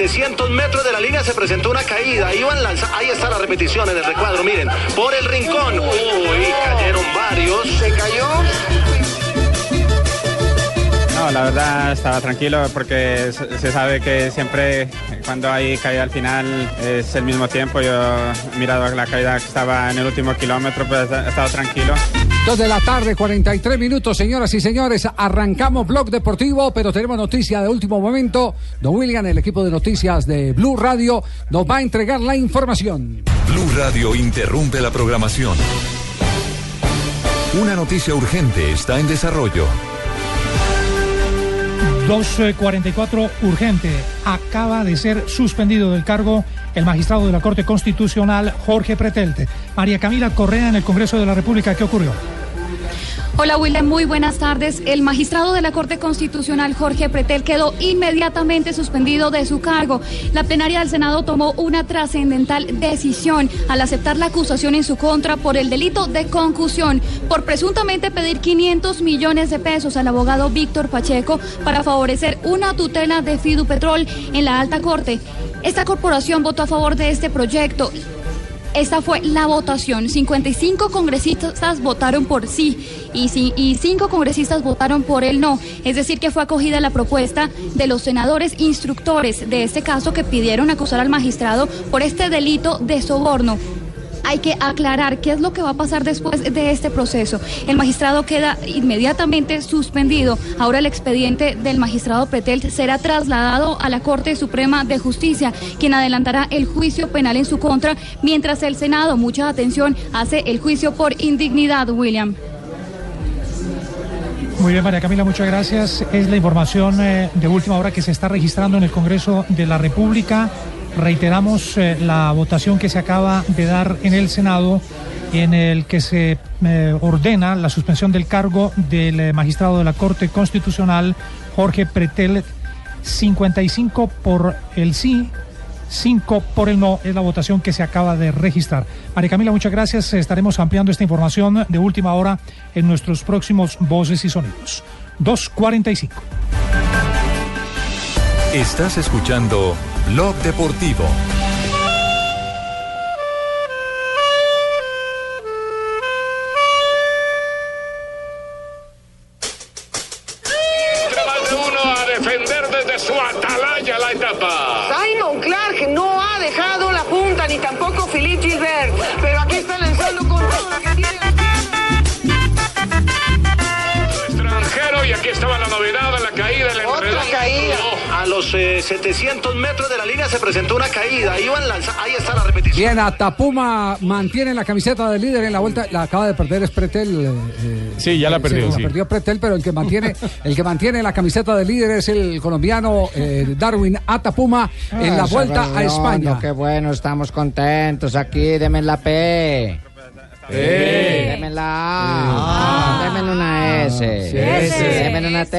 700 metros de la línea se presentó una caída. Iban lanza Ahí está la repetición en el recuadro. Miren, por el rincón. Uy, cayeron varios. Se cayó. No, la verdad estaba tranquilo porque se se sabe que siempre cuando hay caída al final es el mismo tiempo. Yo he mirado la caída que estaba en el último kilómetro, pues he estado tranquilo. Dos de la tarde, 43 minutos, señoras y señores. Arrancamos Blog Deportivo, pero tenemos noticia de último momento. Don William, el equipo de noticias de Blue Radio, nos va a entregar la información. Blue Radio interrumpe la programación. Una noticia urgente está en desarrollo. 244 urgente. Acaba de ser suspendido del cargo el magistrado de la Corte Constitucional Jorge Pretelte. María Camila Correa en el Congreso de la República. ¿Qué ocurrió? Hola William, muy buenas tardes. El magistrado de la Corte Constitucional Jorge Pretel quedó inmediatamente suspendido de su cargo. La plenaria del Senado tomó una trascendental decisión al aceptar la acusación en su contra por el delito de concusión, por presuntamente pedir 500 millones de pesos al abogado Víctor Pacheco para favorecer una tutela de Fidupetrol en la alta corte. Esta corporación votó a favor de este proyecto. Esta fue la votación. 55 congresistas votaron por sí y, ci- y 5 congresistas votaron por el no. Es decir, que fue acogida la propuesta de los senadores instructores de este caso que pidieron acusar al magistrado por este delito de soborno. Hay que aclarar qué es lo que va a pasar después de este proceso. El magistrado queda inmediatamente suspendido. Ahora el expediente del magistrado Pretel será trasladado a la Corte Suprema de Justicia, quien adelantará el juicio penal en su contra, mientras el Senado, mucha atención, hace el juicio por indignidad, William. Muy bien, María Camila, muchas gracias. Es la información eh, de última hora que se está registrando en el Congreso de la República. Reiteramos eh, la votación que se acaba de dar en el Senado en el que se eh, ordena la suspensión del cargo del eh, magistrado de la Corte Constitucional, Jorge Pretel, 55 por el sí, 5 por el no, es la votación que se acaba de registrar. María Camila, muchas gracias. Estaremos ampliando esta información de última hora en nuestros próximos Voces y Sonidos. 245. Estás escuchando Blog Deportivo. 700 metros de la línea se presentó una caída. Iban lanza Ahí está la repetición. Bien, Atapuma mantiene la camiseta de líder en la vuelta. La acaba de perder es Pretel. eh, eh, Sí, ya la eh, perdió, La sí. perdió Pretel, pero el que mantiene, el que mantiene la camiseta de líder es el colombiano eh, Darwin Atapuma en la Ah, vuelta a España. Qué bueno, estamos contentos aquí. Deme la P. Deme la A. Deme una S. Deme una T.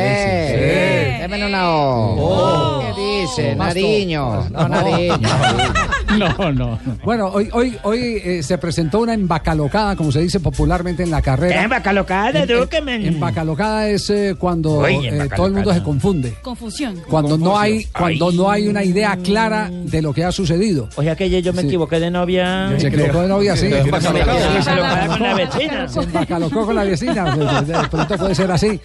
Deme una O. ¿Qué dice? Más Nariño. No, Nariño. No, no. Bueno, hoy, hoy, hoy eh, se presentó una embacalocada, como se dice popularmente en la carrera. Embacalocada, En- en- Embacalocada es eh, cuando Uy, eh, todo el mundo se confunde. Confusión. Cuando no hay, cuando no hay una idea clara de lo que ha sucedido. O sea que yo me Sí. equivoqué de novia. Se equivocó de novia, sí. Me embacalocada con la vecina. Se embacalocó con la vecina. De- de- de pronto puede ser así.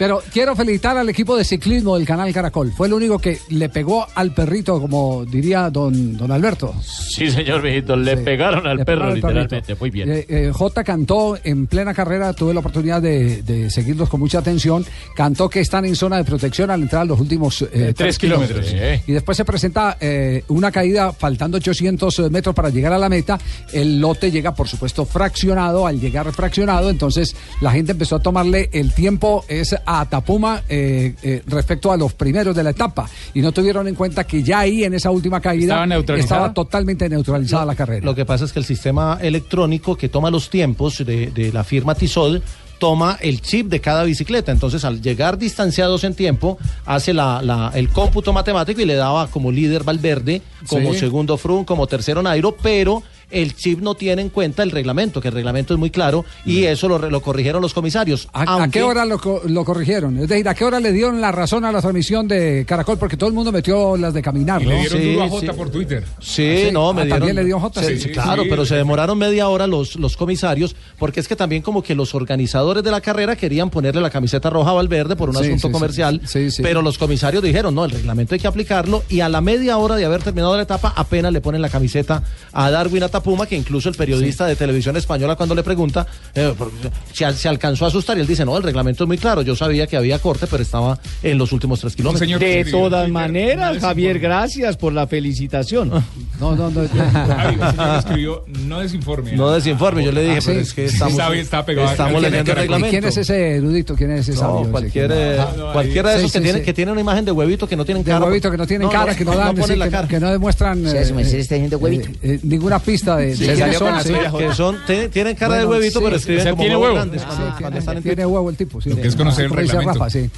Pero quiero felicitar al equipo de ciclismo del canal Caracol. Fue el único que le pegó al perrito, como diría don, don Alberto. Sí, señor mijito, le pegaron al Le perro pegaron al perrito. literalmente. Muy bien. Eh, eh, J cantó en plena carrera, tuve la oportunidad de, de seguirlos con mucha atención. Cantó que están en zona de protección al entrar a los últimos eh, tres kilómetros. kilómetros. Y después se presenta una caída faltando 800 metros para llegar a la meta. El lote llega, por supuesto, fraccionado. Al llegar fraccionado, entonces la gente empezó a tomarle el tiempo es a Tapuma eh, eh, respecto a los primeros de la etapa. Y no tuvieron en cuenta que ya ahí en esa última caída ¿Estaba totalmente neutralizada la carrera. Lo que pasa es que el sistema electrónico que toma los tiempos de, de la firma Tissot toma el chip de cada bicicleta. Entonces, al llegar distanciados en tiempo, hace la, la- el cómputo matemático y le daba como líder Valverde, como Sí. segundo Froome, como tercero Nairo, pero el chip no tiene en cuenta el reglamento, que el reglamento es muy claro, y eso lo, corrigieron los comisarios. ¿A, qué hora lo, co- lo corrigieron? Es decir, ¿a qué hora le dieron la razón a la transmisión de Caracol? Porque todo el mundo metió las de caminar, Y ¿no? le dieron duro a Jota por Twitter. Sí, Ah, no, sí. me Ah, dieron. ¿también le dio Jota? Sí, Sí, sí, sí, claro, sí. pero se demoraron media hora los, los comisarios, porque es que también como que los organizadores de la carrera querían ponerle la camiseta roja a Valverde por un Sí, asunto sí, sí. comercial, Sí, sí. pero los comisarios dijeron, no, el reglamento hay que aplicarlo, y a la media hora de haber terminado la etapa, apenas le ponen la camiseta a Darwin Atapuma, que incluso el periodista de televisión española cuando le pregunta, eh, se, al- se alcanzó a asustar y él dice, no, el reglamento es muy claro, yo sabía que había corte, pero estaba en los últimos tres kilómetros. De todas maneras, Javier, gracias por la felicitación. No, no, no. Javi, el señor escribió, no desinforme. No desinforme, yo le dije, Ah, pero sí. es que estamos, Está está pegado. estamos ¿Quién es- leyendo el ¿Y reglamento. quién es ese erudito? ¿Quién es ese No, sabio? eh, Ah, cualquiera de sí, esos que, sí, tiene, sí. que tienen una imagen de huevito que no tienen De cara. huevito que no tienen cara, que no dan, ponen sí, la que, cara. que no demuestran Sí, eh, eh, está diciendo huevito. eh, eh, ninguna pista de, Sí, de que quiénes son, son, sí, sí. que son- te- tienen cara de huevito, sí, pero escriben como tiene huevos huevo. grandes Ah, cuando, sí, cuando tiene- están en tiene huevo el tipo, sí. Lo que es conocer el Como dice reglamento. Rafa, sí.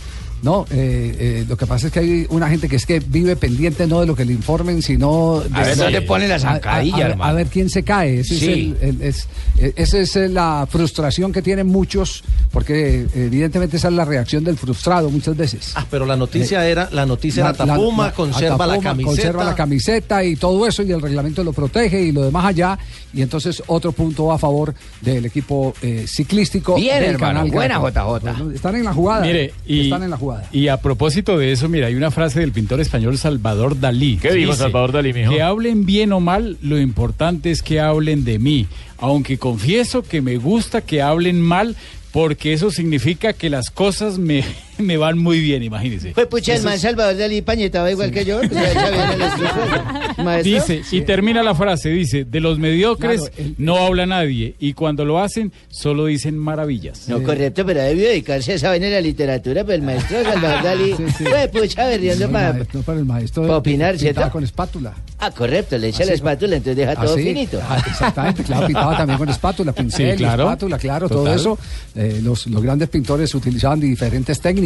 No, eh, eh, lo que pasa es que hay una gente que es que vive pendiente no de lo que le informen, sino de A ver dónde pone la a- a- zancadilla, a, ver- a ver quién se cae. Ese Sí. es el- el- es- eh, esa es eh, la frustración que tienen muchos, porque eh, evidentemente esa es la reacción del frustrado muchas veces. Ah, pero la noticia era, la noticia era Tapuma, conserva la Atapuma, camiseta. Conserva la camiseta y todo eso, y el reglamento lo protege y lo demás allá. Y entonces otro punto a favor del equipo eh, ciclístico. Bien, del hermano, canal buena. JJ. Están en la jugada. Mire, y, están en la jugada. Y a propósito de eso, mira, hay una frase del pintor español Salvador Dalí. ¿Qué dijo Salvador Dalí, mijo? Que hablen bien o mal, lo importante es que hablen de mí. Aunque confieso que me gusta que hablen mal, porque eso significa que las cosas me, me van muy bien, imagínense. Fue pucha, el man Salvador Dalí pañetaba igual que yo. pues, el. Dice, y termina la frase, dice, de los mediocres Claro, el- no habla nadie, y cuando lo hacen, solo dicen maravillas. No, correcto, pero debió dedicarse a esa vaina de la literatura, pero el maestro Salvador Dalí fue pucha berriendo No, para... el maestro, pero el maestro para opinar, pintaba ¿cierto? con espátula. Ah, correcto, le echa Ah, la espátula, entonces deja Ah, todo finito. Ah, exactamente, claro, pintaba también con espátula, pincel, Sí, claro. espátula, claro, todo eso. Eh, los, los grandes pintores utilizaban diferentes técnicas.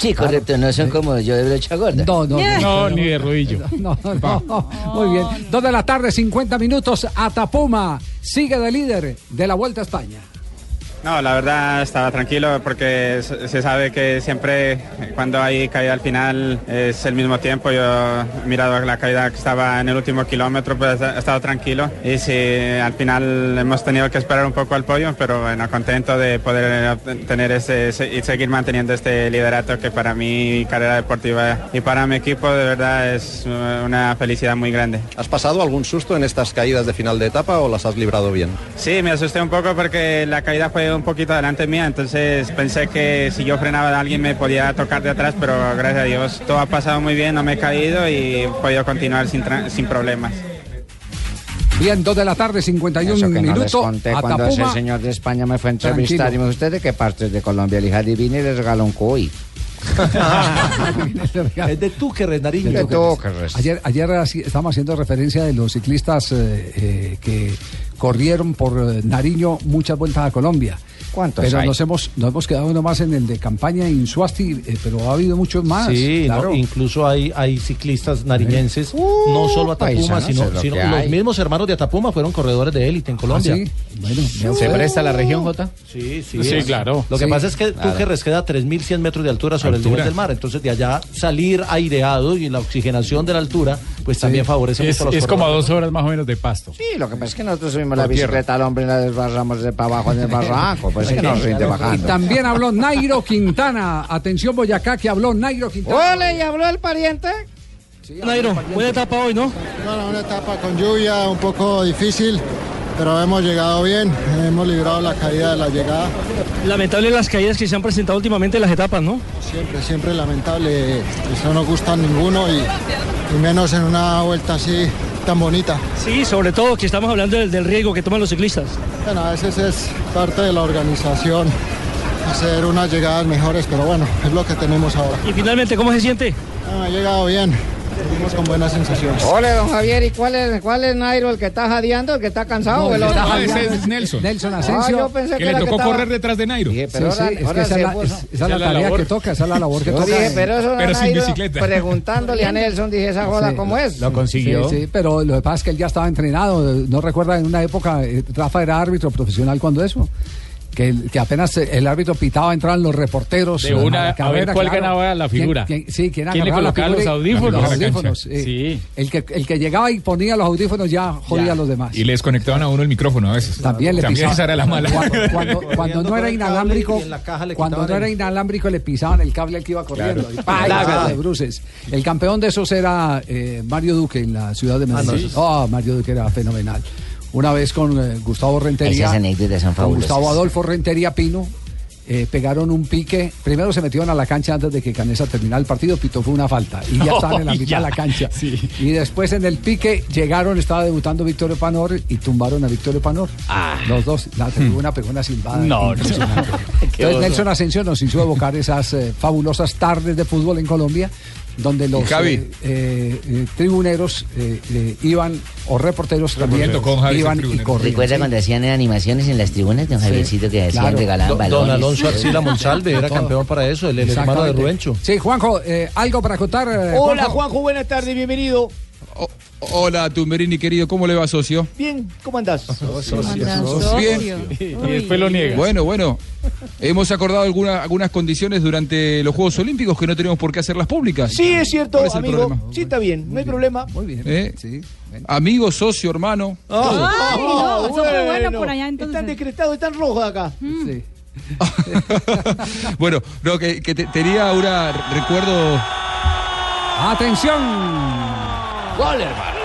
Sí, correcto, no son como yo de brocha gorda. No, no, No, ni de rodillo. No, no, no. Muy bien. Dos de la tarde, 50 minutos. Atapuma sigue de líder de la Vuelta a España. No, la verdad estaba tranquilo porque se sabe que siempre cuando hay caída al final es el mismo tiempo. Yo he mirado la caída que estaba en el último kilómetro, pues he estado tranquilo. Y sí, al final hemos tenido que esperar un poco al podio, pero bueno, contento de poder tener ese, y seguir manteniendo este liderato que para mi carrera deportiva y para mi equipo de verdad es una felicidad muy grande. ¿Has pasado algún susto en estas caídas de final de etapa o las has librado bien? Sí, me asusté un poco porque la caída fue un poquito delante mía, entonces pensé que si yo frenaba alguien me podía tocar de atrás, pero gracias a Dios todo ha pasado muy bien, no me he caído y he podido continuar sin, tra- sin problemas. Bien, dos de la tarde, 51 Eso que no les minutos. conté cuando ese señor de España me fue a entrevistar Tranquilo. y me dijo, ¿usted de qué parte de Colombia? Le dije, adivine y le regaló un cuy. es de Túquerres, Nariño. De Túquerres. Ayer, ayer estábamos haciendo referencia de los ciclistas eh, eh, que corrieron por eh, Nariño muchas vueltas a Colombia. ¿Cuántos Pero hay? nos hemos, nos hemos quedado nomás en el de campaña en Suasti, eh, pero ha habido muchos más. Sí, claro. no, incluso hay, hay ciclistas nariñenses, no solo Atapuma, paisanos, sino, lo los mismos hermanos de Atapuma fueron corredores de élite en Colombia. sí? Bueno, ¿Se fue. presta la región, Jota? Sí, sí. Sí, claro. Lo que Sí. pasa es que Claro. Túquerres queda a 3.100 metros de altura sobre el nivel del mar. Entonces, de allá salir aireado y la oxigenación de la altura, pues también favorece Es, mucho a los es como a dos horas más o menos de pasto. Sí, lo que pasa es que nosotros subimos la tierra. bicicleta al hombre y la desbarramos de para abajo en el barranco. Pues es que nos rinde Y bajando. también habló Nairo Quintana. Atención, Boyacá, que habló Nairo Quintana. ¡Ole! ¿Y habló el pariente? Nairo, buena etapa hoy, ¿no? Bueno, una etapa con lluvia un poco difícil, pero hemos llegado bien, hemos librado la caída de la llegada. Lamentable las caídas que se han presentado últimamente en las etapas, ¿no? Siempre, siempre lamentable, eso no gusta a ninguno y, y menos en una vuelta así tan bonita. Sí, sobre todo que estamos hablando del, del riesgo que toman los ciclistas. Bueno, a veces es parte de la organización hacer unas llegadas mejores, pero bueno, es lo que tenemos ahora. Y finalmente, ¿cómo se siente? Ah, ha llegado bien, seguimos con buenas sensaciones. Ole, don Javier, ¿y cuál es, cuál es Nairo? ¿El que está jadeando? ¿El que está cansado? No, o el el que otro? está No, ese jadeando. es Nelson. Nelson Ah, Asensio. yo pensé Que que, le era tocó que estaba- correr detrás de Nairo. Dije, Sí, pero sí, ahora, es que esa es esa es la tarea labor. que toca, esa es la labor que Yo toca. dije, pero eso Pero no sin Nairo, bicicleta. preguntándole a Nelson, dije, esa joda, Sí. ¿cómo es? Lo consiguió. Sí, sí, pero lo que pasa es que él ya estaba entrenado. No recuerda en una época, eh, Rafa era árbitro profesional cuando eso. Que, el- que apenas el árbitro pitaba, entraban los reporteros. De una- a ver cuál claro. ganaba la ¿Quién- figura? quién- sí, quién, ¿Quién le colocaba los audífonos? Los audífonos. eh. Sí. El, que, el que llegaba y ponía los audífonos ya jodía Ya. a los demás. Y les conectaban a uno el micrófono a veces. También le También pisaban. esa era la mala. Cuando, cuando- cuando no era inalámbrico, le cuando no era inalámbrico le pisaban el cable al que iba corriendo. Y ¡pa! y de bruces. El campeón de esos era eh, Mario Duque en la ciudad de Medellín. Oh, Mario Duque era fenomenal. Una vez con eh, Gustavo Rentería, Esas son con. Gustavo Adolfo Rentería Pino, eh, pegaron un pique. Primero se metieron a la cancha antes de que Canesa terminara el partido. Pitó fue una falta y ya estaban en la mitad ya. de la cancha. Sí. Y después en el pique llegaron, estaba debutando Victorio Panor y tumbaron a Victorio Panor. Los dos. La tribuna pegó una silbada. No, no. Entonces Nelson Asensio nos hizo evocar esas eh, fabulosas tardes de fútbol en Colombia donde los eh, eh, eh, tribuneros eh, eh, iban o reporteros también iban y corrían. ¿Recuerda ¿sí? cuando hacían animaciones en las tribunas, don Javiercito, que hacían, claro. regalaban Don, balones? don Alonso Arcila Monsalve era campeón para eso, el, el hermano de. Rubencho. Sí, Juanjo, eh, algo para contar. eh, Hola, Juanjo, buenas tardes, bienvenido. Hola, Tumberini querido, ¿cómo le va, socio? Bien, ¿cómo andás? Bien. Y después lo niega. Bueno, bueno. Hemos acordado alguna- algunas condiciones durante los Juegos Olímpicos que no tenemos por qué hacerlas públicas. Sí, es cierto, ¿Cuál es el amigo. problema? Sí, está bien, no hay problema. Muy bien. ¿Eh? Sí. Amigo, socio, hermano. Ah, Ay, no, bueno por allá, entonces. Están decretados, están rojos acá. Sí. Bueno, no, que, que te- tenía una recuerdo. Atención. Gol, hermano.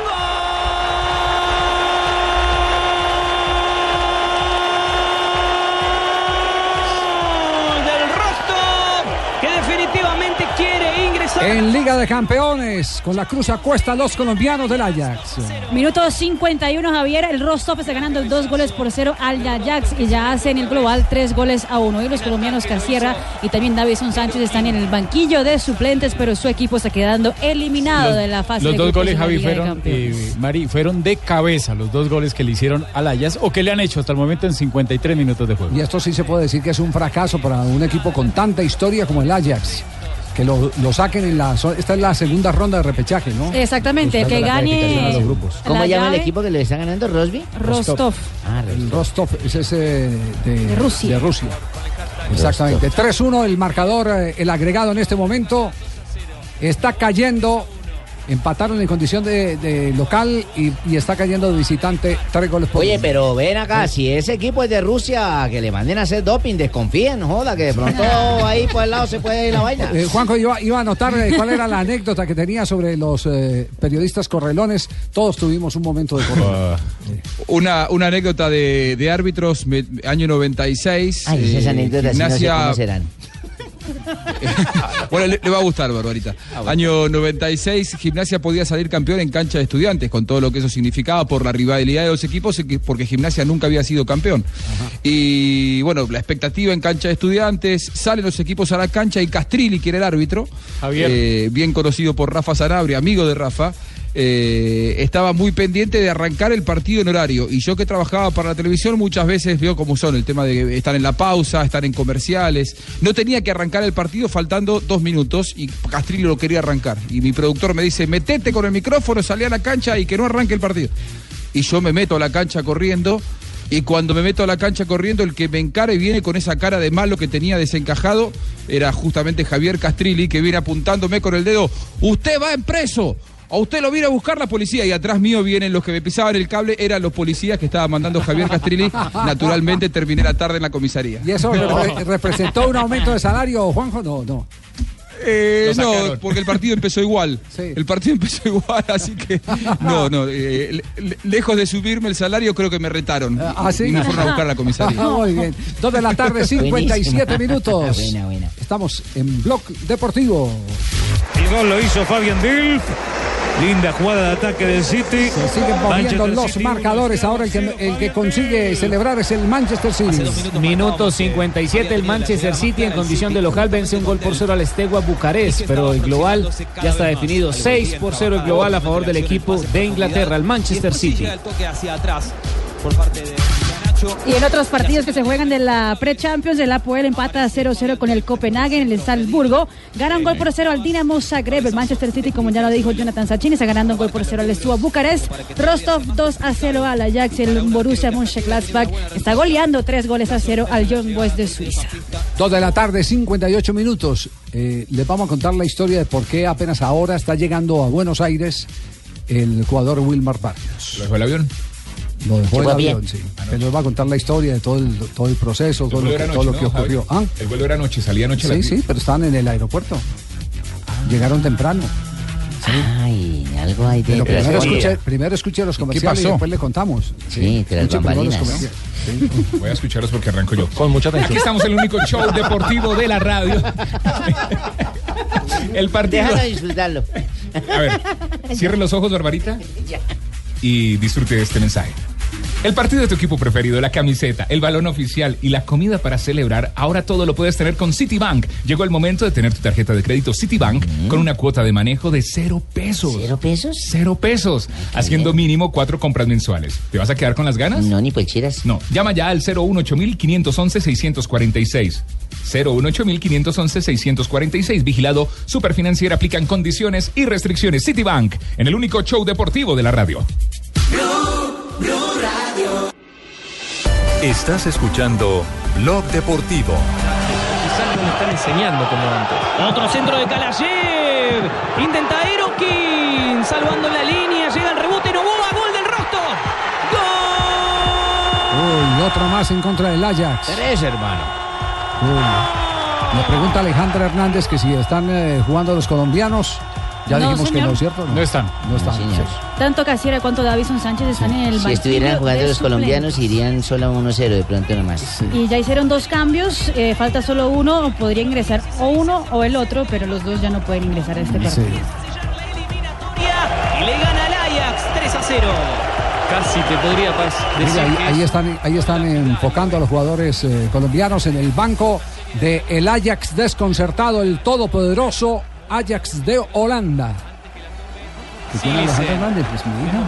En Liga de Campeones, con la cruz a cuesta los colombianos del Ajax. Minuto 51, Javier. El Rostov está ganando dos goles por cero al Ajax y ya hace en el global tres goles a uno. Y los colombianos Casierra y también Davison Sánchez están en el banquillo de suplentes, pero su equipo está quedando eliminado de la fase Los de dos grupos goles, Javi, Liga de fueron, eh, Mari, fueron de cabeza los dos goles que le hicieron al Ajax o que le han hecho hasta el momento en 53 minutos de juego. Y esto sí se puede decir que es un fracaso para un equipo con tanta historia como el Ajax. Que lo, lo saquen en la. Esta es la segunda ronda de repechaje, ¿no? Exactamente, que gane. ¿Cómo la llama el equipo que le está ganando, Rosby? Rostov. Ah, El Rostov, ese es eh, de, De Rusia. de Rusia. Exactamente. 3-1 el marcador, eh, el agregado en este momento. Está cayendo. Empataron en condición de, de local y, y está cayendo de visitante. Tres goles por Oye, uno. pero ven acá, si ese equipo es de Rusia, que le manden a hacer doping, desconfíen, no joda, que de pronto ahí por el lado se puede ir la vaina. Eh, Juanjo iba, iba a anotar eh, cuál era la anécdota que tenía sobre los eh, periodistas correlones. Todos tuvimos un momento de correlón. Una, una anécdota de, de árbitros, me- año 96. Ay, esas anécdotas sí no sé gimnasia- cómo serán. Bueno, le, le va a gustar, Barbarita. Año 96, Gimnasia podía salir campeón en cancha de estudiantes, con todo lo que eso significaba por la rivalidad de los equipos, porque Gimnasia nunca había sido campeón. Y bueno, la expectativa en cancha de estudiantes, salen los equipos a la cancha y Castrilli, que era el árbitro, eh, bien conocido por Rafa Sanabria, amigo de Rafa, eh, estaba muy pendiente de arrancar el partido en horario. Y yo que trabajaba para la televisión muchas veces veo cómo son el tema de estar en la pausa, estar en comerciales. No tenía que arrancar el partido faltando dos minutos y Castrillo lo quería arrancar. Y mi productor me dice, metete con el micrófono, salí a la cancha y que no arranque el partido. Y yo me meto a la cancha corriendo. Y cuando me meto a la cancha corriendo, el que me encara y viene con esa cara de malo que tenía desencajado era justamente Javier Castrilli, que viene apuntándome con el dedo. Usted va en preso. A usted lo viene a buscar la policía y atrás mío vienen los que me pisaban el cable, eran los policías que estaba mandando Javier Castrilli. Naturalmente terminé la tarde en la comisaría. ¿Y eso repre- representó un aumento de salario, Juanjo? No, no. Eh, no, porque el partido empezó igual. El partido empezó igual, así que no, no. eh, le- lejos de subirme el salario, creo que me retaron. ¿Ah, sí? Y me fueron a buscar a la comisaría. Muy bien. Dos de la tarde, 57 Buenísimo. minutos. Buena, buena. Estamos en Blog Deportivo. El gol lo hizo Fabian Dilf. Linda jugada de ataque del City. Se siguen moviendo Manchester los City, marcadores. Ahora el que, el que consigue celebrar es el Manchester City. Minuto 57, el Manchester City en condición de local vence un gol por cero al Estegua Bucarest, pero el global ya está definido 6 por 0 el global a favor del equipo de Inglaterra, el Manchester City. el toque hacia atrás por parte de Y en otros partidos que se juegan de la Pre-Champions, el Apoel empata 0-0 con el Copenhagen, el Salzburgo. Gana un gol por cero al Dinamo Zagreb. El Manchester City, como ya lo dijo Jonathan Sachin, está ganando un gol por cero al Estua Bucarest. Rostov 2-0 al Ajax. El Borussia Mönchengladbach está goleando tres goles a cero al Young Boys de Suiza. Dos de la tarde, 58 minutos. Eh, les vamos a contar la historia de por qué apenas ahora está llegando a Buenos Aires el jugador Wilmar Barrios. ¿Lo dejó el avión? Lo dejó el avión, sí. Que nos va a contar la historia de todo el, todo el proceso, todo lo que, todo lo que ¿no, ocurrió. ¿Ah? El vuelo era anoche, salía anoche Sí, 10. sí, pero estaban en el aeropuerto. Llegaron temprano. Ay, algo hay Pero dentro. primero escuche, cosas. primero escuche los comerciales y después le contamos. Sí, primero los. Voy a escucharlos porque arranco yo. Con mucha atención. Aquí estamos en el único show deportivo de la radio. el partido. Déjalo disfrutarlo. A ver, cierre los ojos, Barbarita, y disfrute de este mensaje. El partido de tu equipo preferido, la camiseta, el balón oficial y la comida para celebrar, ahora todo lo puedes tener con Citibank. Llegó el momento de tener tu tarjeta de crédito Citibank con una cuota de manejo de cero pesos. ¿Cero pesos? Cero pesos, haciendo mínimo cuatro compras mensuales. ¿Te vas a quedar con las ganas? No, ni polcheras. No, llama ya al 018-511-646. 018-511-646. Vigilado, Superfinanciera aplican condiciones y restricciones. Citibank, en el único show deportivo de la radio. Estás escuchando Blog Deportivo. Quizás no le están enseñando como antes. Otro centro de Kalayev. Intenta Erokin. Salvando la línea. Llega el rebote. Novoa. Gol del Rostov. Uy, otro más en contra del Ajax. Tres, hermano. Uy. Me pregunta Alejandra Hernández que si están eh, jugando los colombianos. Ya No, dijimos que no, ¿cierto? No, están. No están. Tanto Casiera cuanto Davison Sánchez están en el Si estuvieran jugando los suplentes. colombianos, irían solo a 1-0 de pronto nomás. Y ya hicieron dos cambios, eh, falta solo uno, podría ingresar o uno o el otro, pero los dos ya no pueden ingresar a este partido. Y le gana al Ajax. 3 a 0. Casi te podría decir ahí, que ahí es- están, ahí están enfocando a los jugadores eh, colombianos en el banco de el Ajax desconcertado, el todopoderoso Ajax de Holanda. ¿Qué tiene Sí, Alejandra sí. Hernández? Pues mi hija.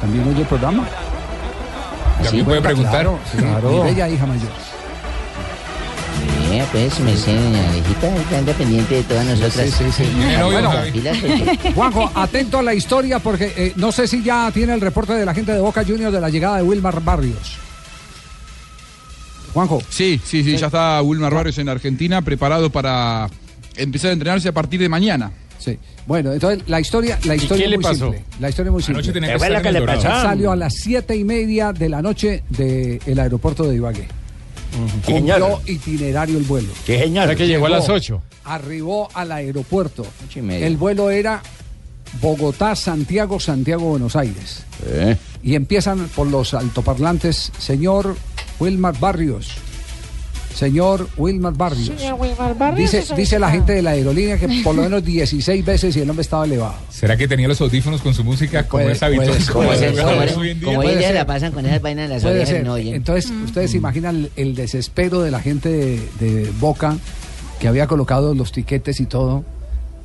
También oye el programa. También puede preguntar. Claro, sí, Claro. mi bella hija mayor. Mira, pues, me sé, Alejita, está pendiente de todas nosotras. Sí, sí, sí. Bueno, porque- Juanjo, atento a la historia porque eh, no sé si ya tiene el reporte de la gente de Boca Juniors de la llegada de Wilmar Barrios. Juanjo. Sí, sí, sí, ya está Wilmar Barrios en Argentina preparado para empezar a entrenarse a partir de mañana. Sí. Bueno, entonces la historia, la historia qué es le muy pasó? simple. La historia es muy simple. Tenía que ¿Qué fue estar lo en que le? Salió a las siete y media de la noche del aeropuerto de Ibagué. Cumplió genial. itinerario el vuelo. Qué genial. O sea que llegó a las ocho. Arribó al aeropuerto. y media. El vuelo era Bogotá, Santiago, Santiago, Buenos Aires. Y empiezan por los altoparlantes, señor Wilmar Barrios. Señor Wilmar Barrios. Dice, dice la gente de la aerolínea que por lo menos 16 veces y el hombre estaba elevado. ¿Será que tenía los audífonos con su música como Puede- es habitual? Como hoy en día? Ser. la pasan con esas vainas en las Puede orejas y ser. no oyen. Entonces, ustedes se imaginan el, el desespero de la gente de, de Boca que había colocado los tiquetes y todo.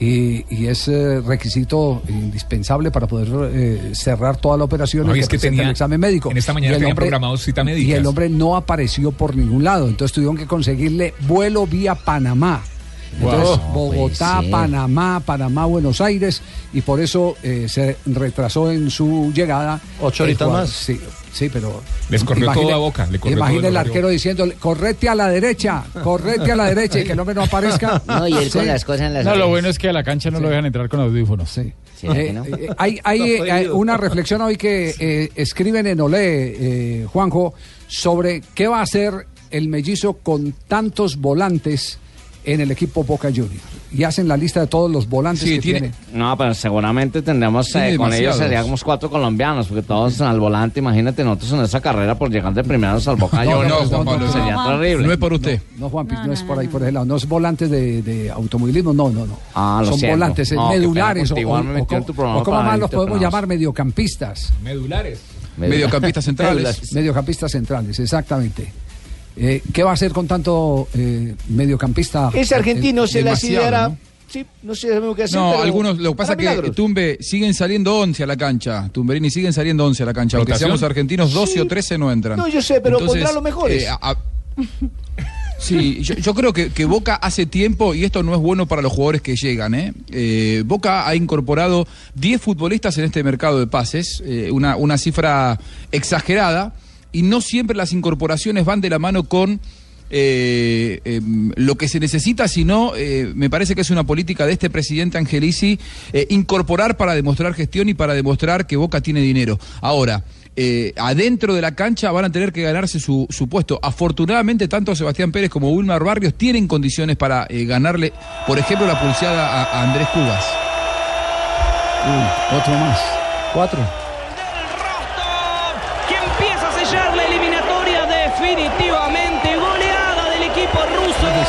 Y, y es eh, requisito indispensable para poder eh, cerrar toda la operación No, y es que tenía- el examen médico. en esta mañana tenían programado cita médica. Y el hombre no apareció por ningún lado, entonces tuvieron que conseguirle vuelo vía Panamá. Entonces, Wow. Bogotá, ser. Panamá, Panamá, Buenos Aires, y por eso eh, se retrasó en su llegada. ¿Ocho horitas más? Sí, sí, pero. Les corrió imagine- toda boca, le corrió Imagine todo el arquero diciéndole, correte a la derecha, correte a la derecha, y que el hombre no aparezca. No, y él con las cosas en las No, lo bueno es que a la cancha no lo dejan entrar con audífonos. Sí. ¿Será Eh, no? eh, hay hay, eh, una reflexión hoy que eh, escriben en Olé, eh, Juanjo, sobre qué va a hacer el mellizo con tantos volantes en el equipo Boca Juniors. Y hacen la lista de todos los volantes Sí, que tiene- tiene. No, pero seguramente tendremos eh, con ellos seríamos cuatro colombianos, porque todos al volante, imagínate nosotros en esa carrera por llegar de primeros al Boca No, no, Juniors, no, no, no, sería no. terrible. No es por usted. No, Juanpi, no, es por ahí, por ese lado. No es volantes de, de automovilismo, no, no, no. Ah, lo Son siento. volantes eh, No, medulares o, contigo, o- me o o como más los podemos llamar mediocampistas. Medulares. Mediocampistas centrales. Mediocampistas centrales, exactamente. Eh, ¿Qué va a hacer con tanto eh, mediocampista? Ese argentino Eh, se las ideará. ¿no? Sí, no sé sabemos qué hacer. No, pero algunos, lo que pasa es que milagros. Tumbe siguen saliendo 11 a la cancha. Tumberini siguen saliendo 11 a la cancha. Aunque seamos argentinos, 12 o 13 no entran. No, yo sé, pero pondrá los mejores. eh, a- Sí, yo, yo creo que, que Boca hace tiempo, y esto no es bueno para los jugadores que llegan, ¿eh? Eh, Boca ha incorporado 10 futbolistas en este mercado de pases, eh, una, una cifra exagerada, y no siempre las incorporaciones van de la mano con eh, em, lo que se necesita, sino eh, me parece que es una política de este presidente Angelici eh, incorporar para demostrar gestión y para demostrar que Boca tiene dinero. Ahora, eh, adentro de la cancha van a tener que ganarse su, su puesto. Afortunadamente, tanto Sebastián Pérez como Wilmar Barrios tienen condiciones para eh, ganarle, por ejemplo, la pulseada a, a Andrés Cubas. otro más. Cuatro.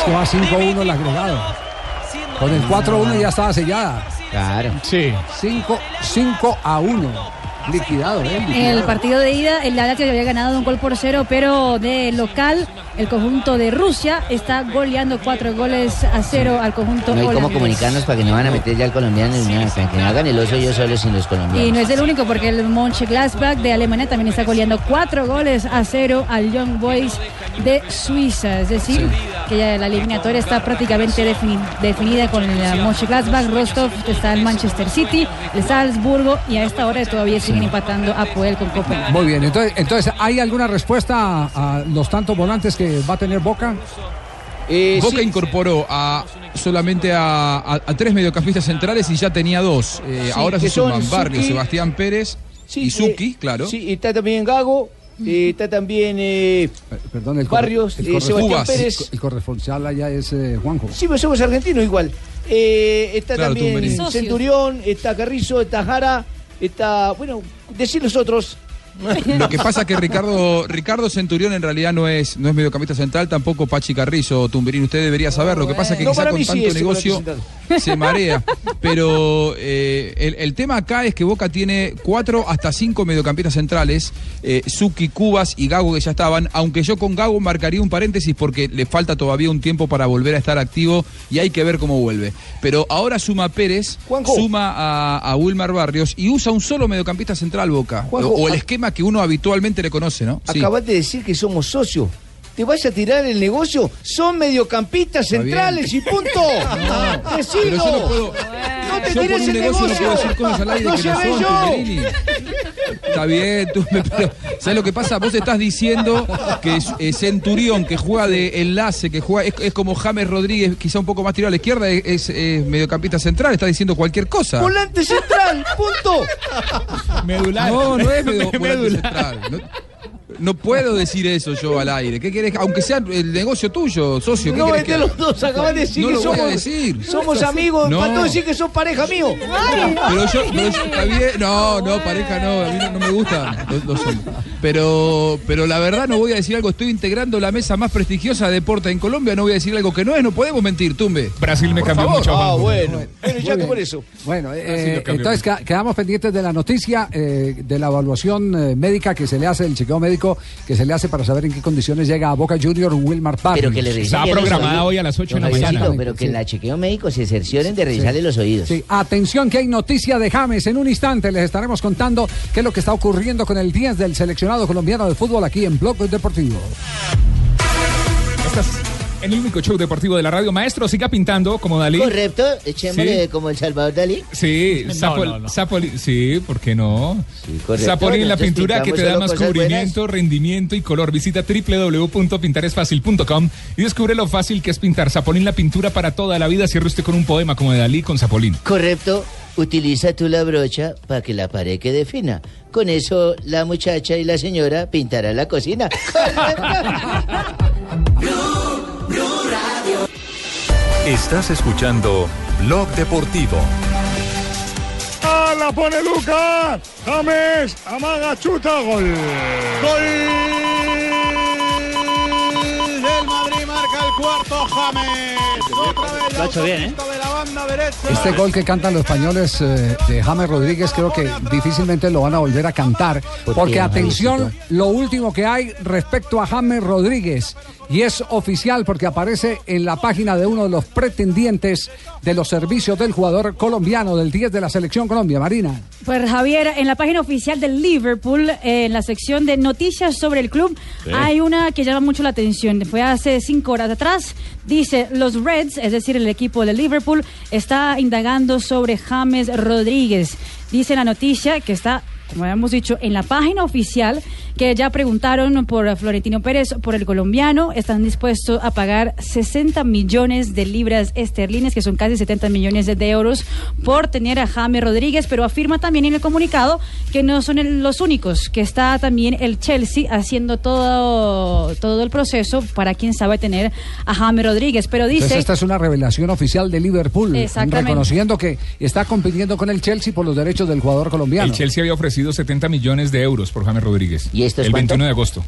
Que va 5-1 el agregado. Con el 4-1 ya estaba sellada. Claro. Sí. 5, 5 a 1. Liquidado, ¿eh? El partido de ida, el Lazio había ganado un gol por cero, pero de local, el conjunto de Rusia está goleando cuatro goles a cero al conjunto No hay cómo comunicarnos para que no van a meter ya al colombiano en nada, para que no hagan el oso yo solo sin los colombianos. Y no es el único, porque el Mönchengladbach de Alemania también está goleando cuatro goles a cero al Young Boys de Suiza. Es decir, que ya la eliminatoria está prácticamente defini- definida con el Mönchengladbach, Rostov, está el Manchester City, el Salzburgo y a esta hora todavía siguen empatando a Puel con Copenhague. Muy bien, entonces, entonces, ¿hay alguna respuesta a, a los tantos volantes que va a tener Boca? Boca incorporó a solamente a, a- a tres mediocampistas centrales y ya tenía dos. Eh, Sí, ahora se suman Barrio, Suki- Sebastián Pérez y Suki, eh, claro. Sí, está también Gago, está también eh, Perdón, el corre- Barrios, el eh, Sebastián. Pérez. El, el corresponsal allá es eh, Juanjo. Sí, pero somos argentinos igual. Eh, está Claro, también. Centurión, está Carrizo, está Jara, está, bueno, decir los otros. Lo que pasa es que Ricardo, Ricardo Centurión en realidad no es, no es mediocampista central, tampoco Pachi Carrizo, Tumberín, usted debería saber. Lo que pasa es que No, quizá con sí tanto negocio se marea. Pero eh, el, el tema acá es que Boca tiene cuatro hasta cinco mediocampistas centrales, eh, Suki, Cubas y Gago que ya estaban, aunque yo con Gago marcaría un paréntesis porque le falta todavía un tiempo para volver a estar activo y hay que ver cómo vuelve. Pero ahora suma Pérez, Juanjo. suma a, a Wilmar Barrios y usa un solo mediocampista central Boca. Juanjo, o, o el a- que uno habitualmente le conoce, ¿no? Acabas de decir que somos socios. ¿Te vas a tirar el negocio? Son mediocampistas centrales y punto. No, Decilo. yo no puedo- No te tires un el negocio negocio. no puedo decir cosas al aire no que se no son, yo. Está bien, tú me- pero, ¿sabes lo que pasa? Vos estás diciendo que es- Centurión, que juega de enlace, que juega, es, es como James Rodríguez, quizá un poco más tirado a la izquierda, es, es, es mediocampista central, está diciendo cualquier cosa. Volante central, punto. Medular. No, no es medio, volante central. No, no puedo decir eso yo al aire. ¿Qué querés? Aunque sea el negocio tuyo, socio. ¿qué No, entre que- los dos acabas de decir No que lo voy a somos, decir. somos amigos. No. Faltó decir que son pareja mío. Pero yo, pero yo- está bien, no, no, pareja no, a mí no, no me gusta los, los hombres. Pero, pero la verdad no voy a decir algo, estoy integrando la mesa más prestigiosa de deporte en Colombia, no voy a decir algo que no es, no podemos mentir, Tumbe. Brasil me Por cambió favor. mucho. Ah, bueno. Bueno, ya por eso. Bueno, eh, entonces queda- quedamos pendientes de la noticia, eh, de la evaluación eh, médica que se le hace, el chequeo médico médico que se le hace para saber en qué condiciones llega a Boca Junior Wilmar Barrios. Pero que le revisen Está programada hoy a las 8 de la mañana. Pero que en la chequeo médico se cercioren de revisarle los oídos. Sí, atención que hay noticia de James. En un instante les estaremos contando qué es lo que está ocurriendo con el 10 del seleccionado colombiano de fútbol aquí en Blog Deportivo. En el único show deportivo de la radio. Maestro, siga pintando como Dalí. Correcto, echémosle Sí. como el Salvador Dalí. Sí, No, Sapol- no, no. Sapoli- sí, ¿por qué no? correcto. Sapolín, la pintura que te da más cubrimiento, rendimiento y color. Visita www.pintaresfacil.com y descubre lo fácil que es pintar. Sapolín, la pintura para toda la vida. Cierre usted con un poema como de Dalí con Sapolín. Correcto, utiliza tú la brocha para que la pared quede fina. Con eso la muchacha y la señora pintarán la cocina. Estás escuchando Blog Deportivo. ¡Ah, la pone Lucas! James, amaga, chuta, gol. Gol del Madrid, marca el cuarto James. Lo ha hecho bien, ¿eh? derecha. Este gol que cantan los españoles eh, de James Rodríguez creo que difícilmente lo van a volver a cantar. Porque qué, atención, lo último que hay respecto a James Rodríguez. Y es oficial porque aparece en la página de uno de los pretendientes de los servicios del jugador colombiano del 10 de la selección Colombia, Marina. Pues Javier, en la página oficial del Liverpool, eh, en la sección de noticias sobre el club, Sí. hay una que llama mucho la atención. Fue hace cinco horas atrás. Dice, los Reds, es decir, el equipo de Liverpool, está indagando sobre James Rodríguez. Dice la noticia que está, como habíamos dicho, en la página oficial, que ya preguntaron por Florentino Pérez, por el colombiano, están dispuestos a pagar 60 millones de libras esterlinas, que son casi 70 millones de euros, por tener a James Rodríguez, pero afirma también en el comunicado que no son los únicos, que está también el Chelsea haciendo todo, todo el proceso para quien sabe tener a James Rodríguez, pero dice... Entonces esta es una revelación oficial de Liverpool, Exactamente. reconociendo que está compitiendo con el Chelsea por los derechos del jugador colombiano. El Chelsea había ofrecido 70 millones de euros por James Rodríguez. ¿Y esto es El cuánto? 21 de agosto.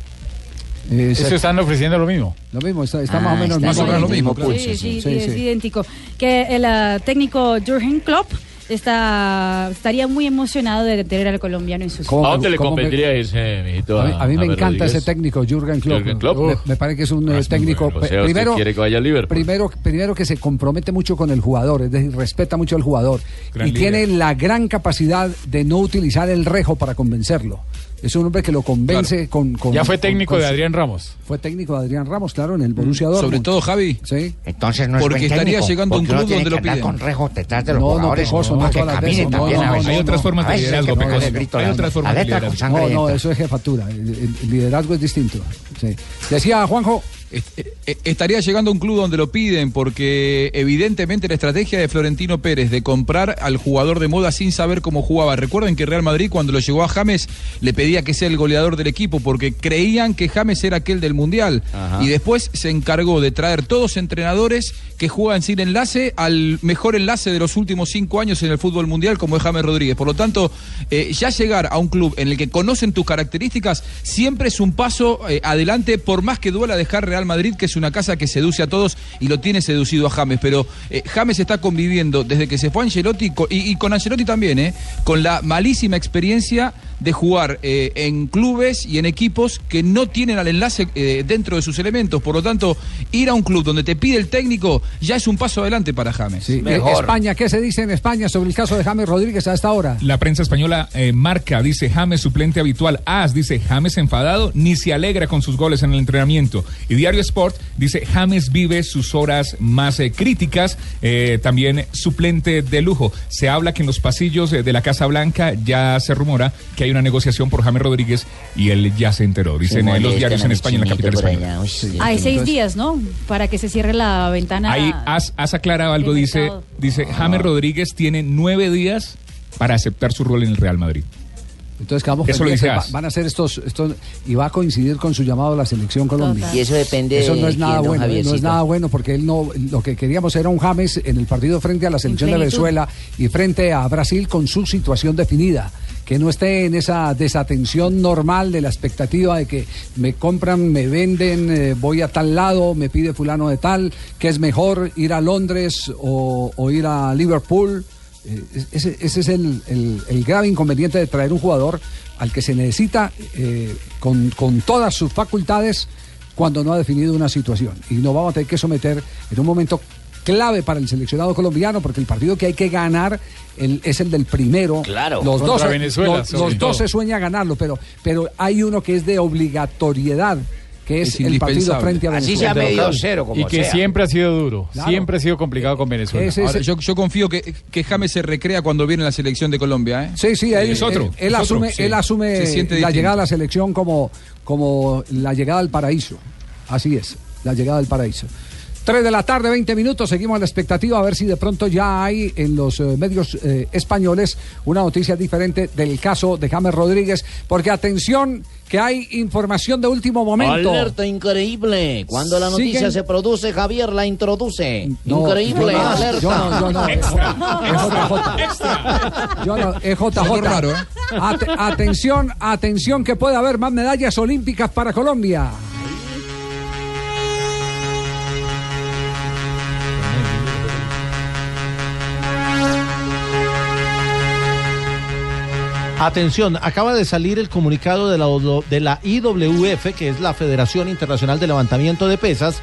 Eso están ofreciendo lo mismo. Lo mismo, está, está Ah, más o menos está más o menos mismo claro. Sí, sí, Sí, es sí. idéntico. Que el ah, técnico Jurgen Klopp está, estaría muy emocionado de tener al colombiano en sus ¿Cómo ¿A me- dónde le cómo me- convendría irse, mijito? A mí, a mí me James encanta Rodríguez? ese técnico, Jürgen Klopp. Jürgen Klopp. Me, me parece que es un Ah, eh, técnico. bueno. O sea, primero, quiere que vaya Liverpool. primero, primero que se compromete mucho con el jugador, es decir, respeta mucho al jugador. Gran y líder. tiene la gran capacidad de no utilizar el rejo para convencerlo. Es un hombre que lo convence con, con- Ya fue con- técnico con de su- Adrián Ramos. Fue técnico de Adrián Ramos, claro, en el Borussia Dortmund. Sobre todo, Javi. Sí. Entonces no es Porque estaría técnico, llegando a un club donde lo piden. con rejo detrás de los No, no, jugadores Pecoso, no que todas las caminen también no, a no, veces. hay otras formas de liderazgo, Pecoso. Hay otras formas de con liderazgo. No, no, eso es jefatura. El, el- el liderazgo es distinto. Sí. Decía Juanjo. Est- eh, Estaría llegando a un club donde lo piden porque evidentemente la estrategia de Florentino Pérez de comprar al jugador de moda sin saber cómo jugaba. Recuerden que Real Madrid cuando lo llegó a James le pedía que sea el goleador del equipo porque creían que James era aquel del Mundial. Ajá. Y después se encargó de traer todos entrenadores que juegan sin enlace al mejor enlace de los últimos cinco años en el fútbol mundial como es James Rodríguez. Por lo tanto, eh, ya llegar a un club en el que conocen tus características siempre es un paso eh, adelante por más que duela dejar Real Madrid, que es una casa que seduce a todos y lo tiene seducido a James. Pero eh, James está conviviendo desde que se fue Ancelotti co- y, y con Ancelotti también, eh, con la malísima experiencia de jugar eh, en clubes y en equipos que no tienen al enlace eh, dentro de sus elementos. Por lo tanto, ir a un club donde te pide el técnico ya es un paso adelante para James. Sí. Eh, España, ¿qué se dice en España sobre el caso de James Rodríguez a esta hora? La prensa española eh, marca, dice James suplente habitual. AS dice James enfadado, ni se alegra con sus goles en el entrenamiento. Y Diario Sport dice James vive sus horas más eh, críticas, eh, también suplente de lujo. Se habla que en los pasillos eh, de la Casa Blanca ya se rumora que hay una negociación por James Rodríguez y él ya se enteró. Dicen eh, los diarios en España, en la capital española. Hay seis días, ¿no? Para que se cierre la ventana. Ahí has, has aclarado algo, dice, mercado. dice James Rodríguez tiene nueve días para aceptar su rol en el Real Madrid. Entonces quedamos Eso lo dice van a hacer estos, estos y va a coincidir con su llamado a la selección Colombia. Y eso depende Eso no de es nada bueno, ¿eh? no es nada bueno porque él no lo que queríamos era un James en el partido frente a la selección de. Venezuela y frente a Brasil con su situación definida. Que no esté en esa desatención normal de la expectativa de que me compran, me venden, eh, voy a tal lado, me pide fulano de tal, que es mejor ir a Londres o, o ir a Liverpool. Eh, es- ese, ese es el, el- el grave inconveniente de traer un jugador al que se necesita eh, con, con todas sus facultades cuando no ha definido una situación. Y nos vamos a tener que someter en un momento clave para el seleccionado colombiano, porque el partido que hay que ganar el- es el del primero. Claro. Los dos, Venezuela, los, los dos se sueña ganarlo, pero, pero hay uno que es de obligatoriedad, que es, Es el partido frente a Venezuela. Y que siempre ha sido duro. Claro. Siempre ha sido complicado con Venezuela. Ahora, yo, yo confío que, que James se recrea cuando viene la selección de Colombia. ¿eh? Sí, sí, él, es otro. él, él es otro, asume, sí. él asume Se siente la distinto. llegada a la selección como, como la llegada al paraíso. Así es, la llegada al paraíso. 3 de la tarde, 20 minutos. Seguimos a la expectativa a ver si de pronto ya hay en los eh, medios eh, españoles una noticia diferente del caso de James Rodríguez. Porque atención, que hay información de último momento. Alerta increíble. Cuando la noticia Siguen- se produce, Javier la introduce. No, increíble, yo no, alerta. yo no, yo no. Es JJ. Yo no, es JJ. Algo raro, ¿eh? Ate- atención, atención que puede haber más medallas olímpicas para Colombia. Atención, acaba de salir el comunicado de la, de la IWF, que es la Federación Internacional de Levantamiento de Pesas,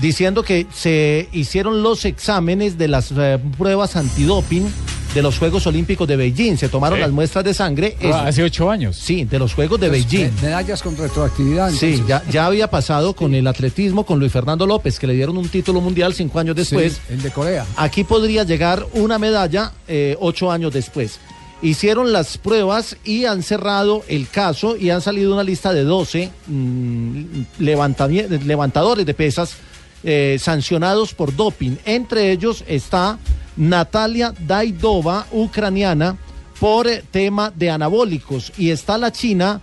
diciendo que se hicieron los exámenes de las eh, pruebas antidoping de los Juegos Olímpicos de Beijing. Se tomaron Sí. las muestras de sangre. Ah, hace ocho años. Sí, de los Juegos de Beijing. Me- Medallas con retroactividad. Sí, ya había pasado con el atletismo, con Luis Fernando López, que le dieron un título mundial cinco años después. Sí, el de Corea. Aquí podría llegar una medalla eh, ocho años después. Hicieron las pruebas y han cerrado el caso y han salido una lista de 12 mm, levantadores de pesas eh, sancionados por doping. Entre ellos está Natalia Daidova, ucraniana, por eh, tema de anabólicos. Y está la china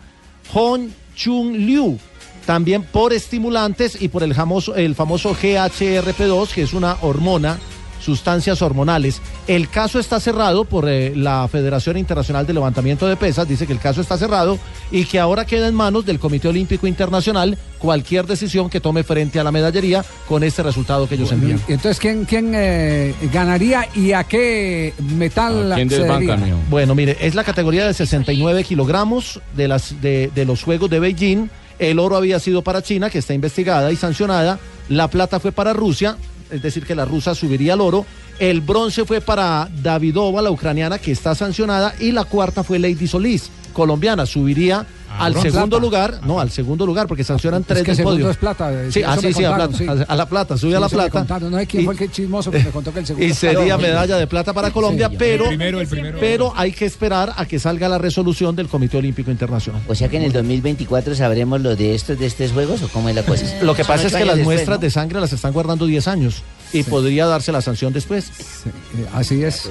Hong Chung Liu, también por estimulantes y por el famoso, el famoso GHRP2, que es una hormona, sustancias hormonales. El caso está cerrado por eh, la Federación Internacional de Levantamiento de Pesas, dice que el caso está cerrado y que ahora queda en manos del Comité Olímpico Internacional cualquier decisión que tome frente a la medallería con este resultado que ellos envían. Entonces, ¿quién, quién eh, ganaría y a qué metal se daría? Bueno, mire, es la categoría de 69 kilogramos de, las, de, de los Juegos de Beijing. El oro había sido para China, que está investigada y sancionada. La plata fue para Rusia, es decir, que la rusa subiría al oro. El bronce fue para Davidova, la ucraniana, que está sancionada. Y la cuarta fue Lady Solís, colombiana, subiría al bronce. segundo Plata. lugar. No, al segundo lugar, porque sancionan Es tres que del podio. es plata, eh, Sí, ah, sí, a plata, sí. a la plata, sube Sí, a la plata. contaron, No sé quién Y- fue el que chismoso que me contó que el segundo. y sería medalla de plata para Colombia, Sí, pero, el primero, el primero. pero hay que esperar a que salga la resolución del Comité Olímpico Internacional. O sea que en el 2024 sabremos lo de estos de estos juegos o cómo es la cosa. Lo que pasa es que las después, muestras ¿no? de sangre las están guardando 10 años y podría darse la sanción después. Eh, Así es.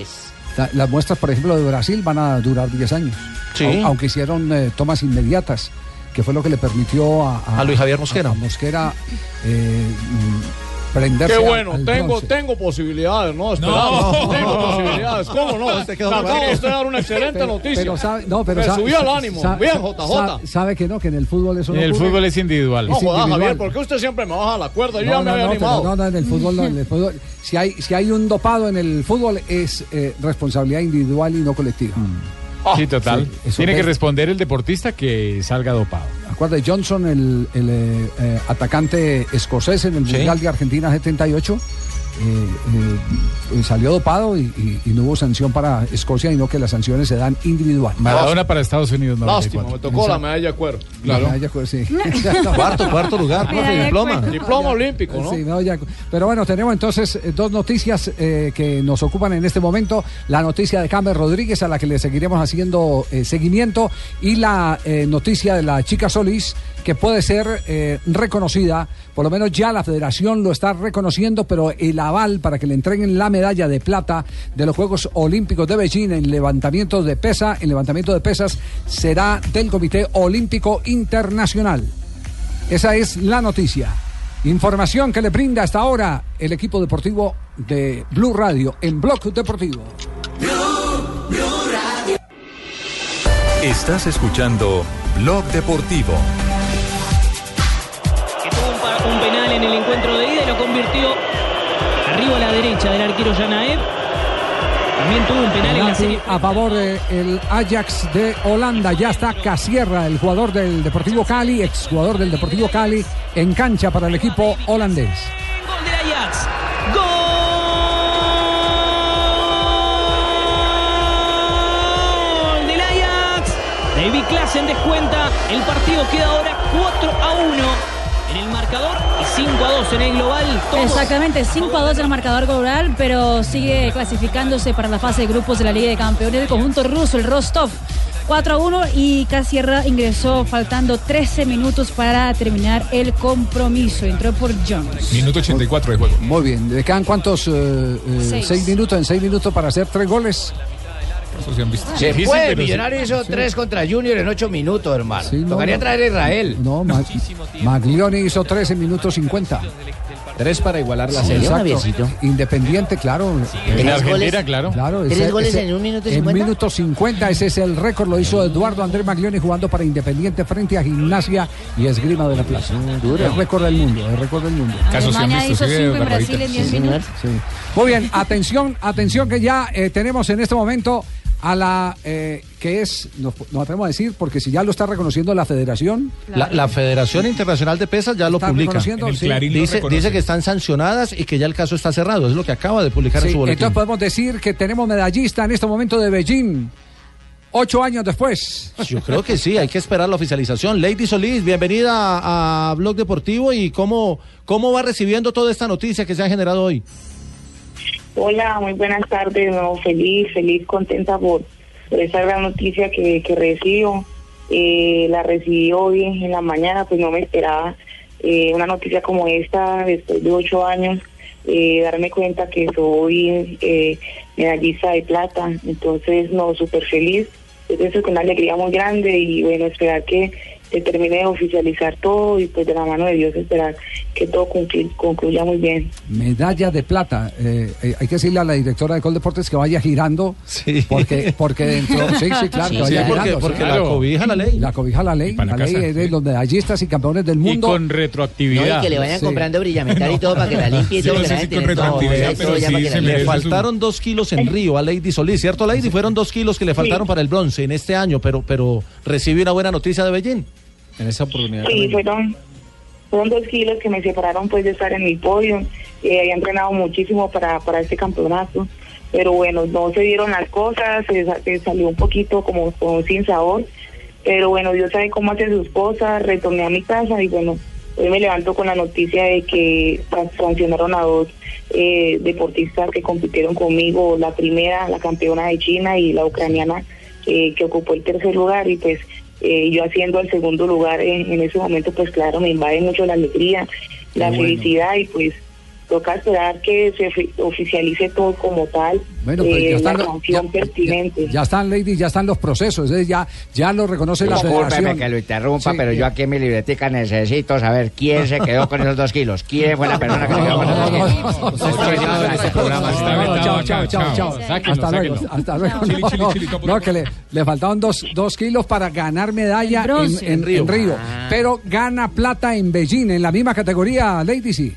La- las muestras, por ejemplo, de Brasil van a durar 10 años. Sí. Au- Aunque hicieron eh, tomas inmediatas, que fue lo que le permitió a, A Luis Javier Mosquera. Mosquera eh, prenderse Qué bueno, al tengo, bronce. tengo posibilidades, ¿no? Esperamos. No. Tengo posibilidades, ¿cómo no? Usted quedó acaba usted de dar una excelente Pero- noticia. pero sabe- no, pero Me sabe- subió el ánimo. sa- Bien, JJ. sa- Sabe que no, que en el fútbol eso En no el ocurre. fútbol es individual. No jodas. Javier, ¿por qué usted siempre me baja la cuerda? Yo No, ya me había no, pero animado. no, no, en el fútbol, no, en el fútbol. Si hay, si hay un dopado en el fútbol es eh, responsabilidad individual y no colectiva. Sí, total. Sí, eso Tiene que es. responder el deportista que salga dopado. Acuerda, Johnson, el, el, eh, eh, atacante escocés en el Mundial de Argentina 78, eh, eh, salió dopado y, y- y no hubo sanción para Escocia, sino que las sanciones se dan individual. Maradona para Estados Unidos Lástima, 94. me tocó la medalla de cuero. La medalla de cuero, sí. Cuarto, cuarto lugar, profe, diploma. Diploma olímpico, ¿no? Sí, no, ya- pero bueno, tenemos entonces eh, dos noticias eh, que nos ocupan en este momento. La noticia de James Rodríguez, a la que le seguiremos haciendo eh, seguimiento, y la eh, noticia de la chica Solís, que puede ser eh, reconocida, por lo menos ya la federación lo está reconociendo, pero el aval para que le entreguen la medalla de plata de los Juegos Olímpicos de Beijing en levantamiento de pesa, en levantamiento de pesas, será del Comité Olímpico Internacional. Esa es la noticia. Información que le brinda hasta ahora el equipo deportivo de Blue Radio en Blog Deportivo. Estás escuchando Blog Deportivo. Derecha del arquero Yanaev. También tuvo un penal en la serie. a favor del Ajax de Holanda. Ya está Casierra, el jugador del Deportivo Cali, exjugador del Deportivo Cali, en cancha para el equipo holandés. Gol del Ajax. Gol del Ajax. David Klassen descuenta. El partido queda ahora 4 a 1 en el marcador 5 a 2 en el global. Todos Exactamente, 5 a 2 en el marcador global, pero sigue clasificándose para la fase de grupos de la Liga de Campeones del conjunto ruso, el Rostov. 4 a 1 y Casierra ingresó faltando 13 minutos para terminar el compromiso. Entró por Jones. Minuto 84 de juego. Muy bien, ¿le quedan cuántos? eh, eh, Seis. seis minutos, en seis minutos para hacer tres goles. Eso se han visto. Se Difícil, puede, pero sí. Millonario hizo tres contra Junior en ocho minutos, hermano. Sí, no, Tocaría no. traer a Israel. No, Ma- Maglioni hizo tres en minutos 50. Tres para igualar la Sí, serie. exacto. Independiente, claro. En Argentina, claro. Claro, ¿Tres goles ese- en un minuto En 50? minuto 50, ese es el récord, lo hizo Eduardo Andrés Maglioni jugando para Independiente frente a Gimnasia y Esgrima de la Plata. El récord del mundo, el récord del mundo. Alemania hizo cinco en Brasil en 10 minutos. Sí. Muy bien, atención, atención que ya eh, tenemos en este momento a la eh, que es, nos, nos atrevemos a decir, porque si ya lo está reconociendo la federación. La, la Federación Internacional de Pesas ya lo Está publica. sí. Clarín lo Dice, dice que están sancionadas y que ya el caso está cerrado. Es lo que acaba de publicar en su boletín. entonces podemos decir que tenemos medallista en este momento de Beijing, ocho años después. Yo creo que sí, hay que esperar la oficialización. Lady Solís, bienvenida a, a Blog Deportivo y cómo, cómo va recibiendo toda esta noticia que se ha generado hoy. Hola, muy buenas tardes. No, feliz, feliz, contenta por, por esa gran noticia que, que recibo. Eh, la recibí hoy en la mañana, pues no me esperaba eh, una noticia como esta después de ocho años. eh, darme cuenta que soy eh, medallista de plata. Entonces, no, súper feliz. Es eso con una alegría muy grande y bueno, esperar que se termine de oficializar todo y pues de la mano de Dios esperar que todo conclu- concluya muy bien. Medalla de plata. Eh, eh, hay que decirle a la directora de Coldeportes que vaya girando. Porque, porque dentro. Sí, sí, claro, Sí, que vaya sí, porque- girando. porque sí. la cobija la ley. La cobija la ley. La la ley casa, es de los medallistas y campeones del mundo. con retroactividad. No, y que le vayan Sí. comprando brillamenta y todo para que la limpie y Sí, todo. no que sé la si con todo, retroactividad, pero todo ya sí se. Le faltaron dos kilos en Río a Lady Solís, ¿cierto, Lady? Fueron dos kilos que le faltaron para el bronce en este año, pero, pero recibí una buena noticia de Beijing. En esa oportunidad. Sí, fueron, fueron dos kilos que me separaron pues de estar en mi podio. Eh, había entrenado muchísimo para, para este campeonato, pero bueno, no se dieron las cosas, se, sa- se salió un poquito como, como sin sabor, pero bueno, Dios sabe cómo hace sus cosas, retorné a mi casa y bueno, hoy me levanto con la noticia de que san- sancionaron a dos eh, deportistas que compitieron conmigo, la primera, la campeona de China y la ucraniana eh, que ocupó el tercer lugar y pues eh, yo haciendo el segundo lugar en, en ese momento pues claro me invade mucho la alegría, la bueno. felicidad y pues toca esperar que se ofi- oficialice todo como tal, Bueno, pues eh, ya están, la los- sanción ya- pertinente. ya están, Lady, ya están los procesos. es decir, ya, ya lo reconoce la Discúlpeme federación. que lo interrumpa, Sí, pero eh. yo aquí en mi libretica necesito saber quién se quedó con esos dos kilos. ¿Quién fue la persona que se quedó con esos kilos? Este chao, chao, chao, Hasta luego, hasta luego. No, que le, le faltaban dos, dos kilos para ganar medalla en- en Río. Pero gana plata en Beijing, en la misma categoría, Lady, sí.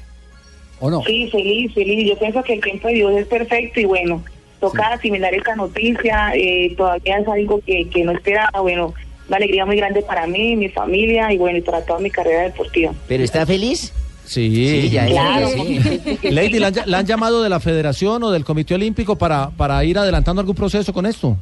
¿O no? Sí, feliz, feliz. Yo pienso que el tiempo de Dios es perfecto y bueno, toca asimilar esta noticia. eh, todavía es algo que, que no esperaba. Bueno, una alegría muy grande para mí, mi familia y bueno, y para toda mi carrera deportiva. ¿Pero está feliz? Sí, Sí, ya, Claro. Lady, ¿la han, la han llamado de la federación o del Comité Olímpico para, para ir adelantando algún proceso con esto?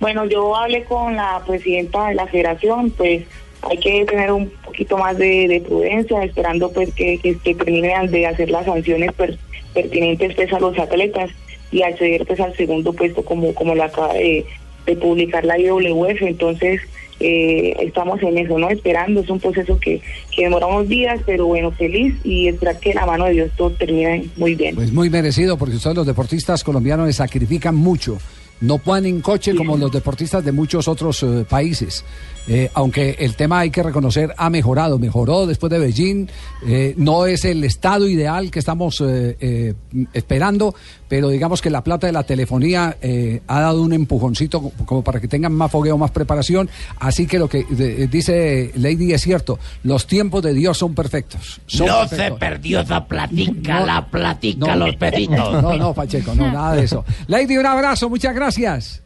Bueno, yo hablé con la presidenta de la federación, pues hay que tener un poquito más de, de prudencia, esperando pues que, que, que terminen de hacer las sanciones per- pertinentes pues a los atletas y acceder pues al segundo puesto como, como lo acaba de, de publicar la IWF. Entonces, eh, estamos en eso, ¿no? Esperando, es un proceso que, que demora unos días, pero bueno, feliz y esperar que la mano de Dios todo termine muy bien. Pues muy merecido, porque ustedes los deportistas colombianos sacrifican mucho. no van en coche como los deportistas de muchos otros eh, países. Eh, aunque el tema hay que reconocer ha mejorado, mejoró después de Beijing, eh, no es el estado ideal que estamos eh, eh, esperando, pero digamos que la plata de la telefonía eh, ha dado un empujoncito co- como para que tengan más fogueo, más preparación, así que lo que dice Lady es cierto, los tiempos de Dios son perfectos. son No se perdió esa platica, No, la platica, no, los peditos. No, no, Pacheco, no, nada de eso. Lady, un abrazo, muchas gracias.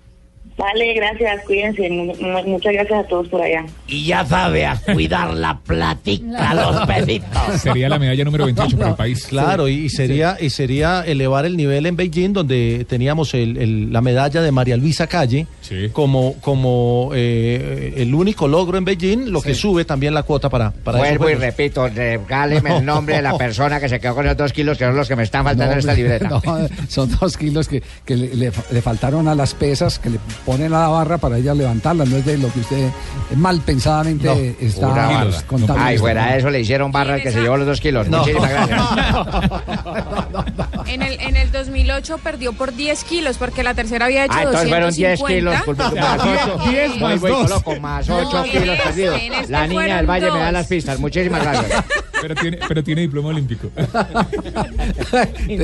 Vale, gracias, cuídense. Mu- mu- Muchas gracias a todos por allá. Y ya sabe, a cuidar la platica, los peditos. Sería la medalla número 28 para el país. Claro, y sería, y sería elevar el nivel en Beijing, donde teníamos el- el- la medalla de María Luisa Calle como, como eh, el único logro en Beijing, lo que sube también la cuota para, para Vuelvo y repito, regáleme No. el nombre de la persona que se quedó con esos dos kilos, que son los que me están faltando en esta libreta. no, son dos kilos que, que le, le- le faltaron a las pesas, que le ponen a la barra para ella levantarlas. No es de lo que usted mal pensadamente No, está contando. Ay, fuera de eso le hicieron barra al que se llevó los dos kilos. No. Muchísimas gracias. En el, en el 2008 perdió por 10 kilos porque la tercera había hecho Ah, entonces fueron 10 250. kilos. Culpa, más 8. Vuelvo y coloco más 8 kilos perdidos. en este La niña del Valle me da dos. las pistas. Muchísimas gracias. Pero tiene, pero tiene diploma olímpico.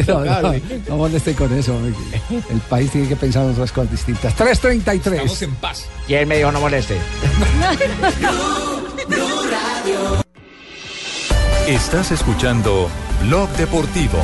No, no, no moleste con eso. El país tiene que pensar en otras cosas distintas. 3.33. Estamos en paz. ¿Quién me dijo no moleste? Estás escuchando Blog Deportivo.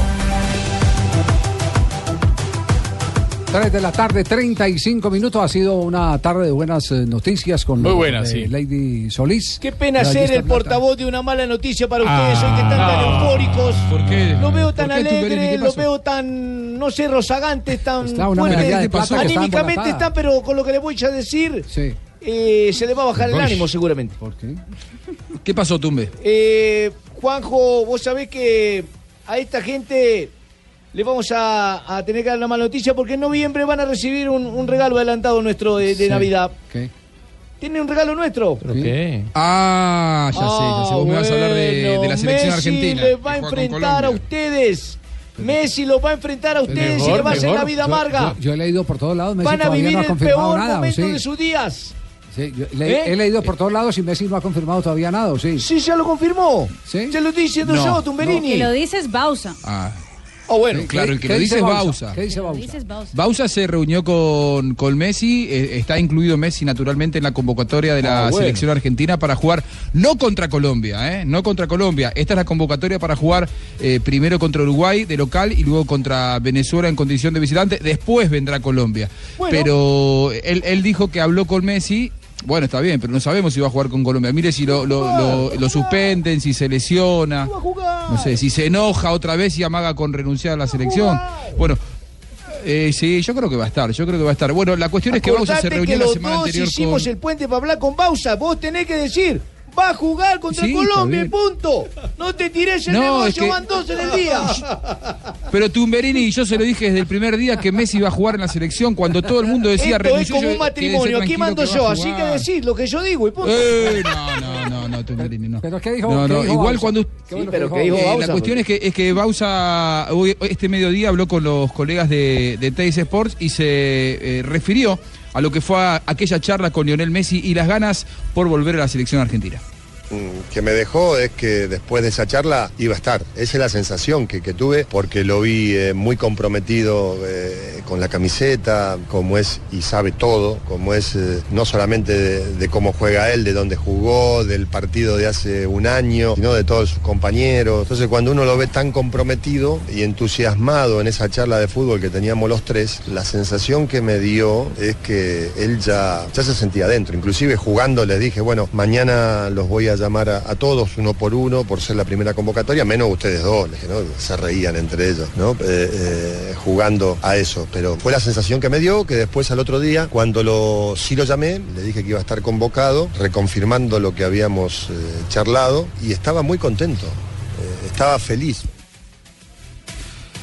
3 de la tarde, 35 minutos. Ha sido una tarde de buenas eh, noticias con Muy buena, sí. Lady Solís. Qué pena ser el plata. portavoz de una mala noticia para ustedes hoy que Ah. están tan eufóricos. ¿Por qué? Lo veo tan alegre, ¿Qué lo veo tan, no sé, rozagantes, tan Está una plata está Anímicamente están, pero con lo que le voy a decir, Sí. eh, se le va a bajar el ánimo seguramente. ¿Por qué? ¿Qué pasó, Tumbe? Eh, Juanjo, vos sabés que a esta gente le vamos a, a tener que dar la mala noticia porque en noviembre van a recibir un, un regalo adelantado nuestro de, de Sí. Navidad. ¿Qué? ¿Tiene un regalo nuestro? ¿Pero qué? Ah, ya sé, ya sé. Vos me vas a hablar de, de la selección Messi argentina. les va a enfrentar a ustedes. Messi los va a enfrentar a ustedes y le va a hacer la vida amarga. Yo, yo he leído por todos lados. Messi Van a todavía vivir no ha el confirmado peor nada. ¿o momento sí? de sus días. Sí, yo le- ¿Eh? He leído por todos lados y Messi no ha confirmado todavía nada, ¿o sí? Sí, ya lo confirmó. ¿Sí? Se lo estoy diciendo No, yo, Tumberini. Que lo dices Bausa. Ah, Oh, bueno. claro, el que ¿Qué lo dice es Bausa? Bausa. ¿Qué dice Bausa? Bausa. Bausa se reunió con, con Messi, eh, está incluido Messi naturalmente en la convocatoria de la Ah, bueno. selección argentina para jugar no contra Colombia, ¿eh? no contra Colombia. Esta es la convocatoria para jugar eh, primero contra Uruguay de local y luego contra Venezuela en condición de visitante. Después vendrá Colombia. Bueno. Pero él, él dijo que habló con Messi. Bueno, está bien, pero no sabemos si va a jugar con Colombia. Mire si lo, lo, lo- lo suspenden, si se lesiona. No sé, si se enoja otra vez y amaga con renunciar a la selección. Bueno, eh, sí, yo creo que va a estar, yo creo que va a estar. Bueno, la cuestión es que Bausa se reunió que la semana dos anterior hicimos con... el puente para hablar con Bausa. Vos tenés que decir, va a jugar contra Sí, Colombia, punto. No te tires el No, negocio, es que- van dos en el día. Pero Tumberini, yo se lo dije desde el primer día que Messi iba a jugar en la selección cuando todo el mundo decía Esto es como un matrimonio, aquí mando yo, así que decís lo que yo digo y punto. Eh, no, no, no, no, Tumberini, no. ¿Pero qué dijo? No, qué dijo igual Bausa? cuando... ¿Qué bueno pero que ¿qué dijo Eh, Bausa? la cuestión es que, es que Bausa hoy- este mediodía habló con los colegas de, de Teis Sports y se eh, refirió a lo que fue aquella charla con Lionel Messi y las ganas por volver a la selección argentina. Mm, que me dejó es que después de esa charla iba a estar. Esa es la sensación que, que tuve porque lo vi eh, muy comprometido eh, con la camiseta, como es y sabe todo, como es eh, no solamente de, cómo juega él, de dónde jugó, del partido de hace un año, sino de todos sus compañeros. Entonces cuando uno lo ve tan comprometido y entusiasmado en esa charla de fútbol que teníamos los tres, la sensación que me dio es que él ya, ya se sentía adentro. Inclusive jugando les dije, bueno, mañana los voy a llamar a, todos uno por uno por ser la primera convocatoria, menos ustedes dos, ¿no? Se reían entre ellos, ¿no? Eh, eh, jugando a eso. Pero fue la sensación que me dio que después al otro día, cuando lo, sí lo llamé, le dije que iba a estar convocado, reconfirmando lo que habíamos eh, charlado, y estaba muy contento, estaba feliz.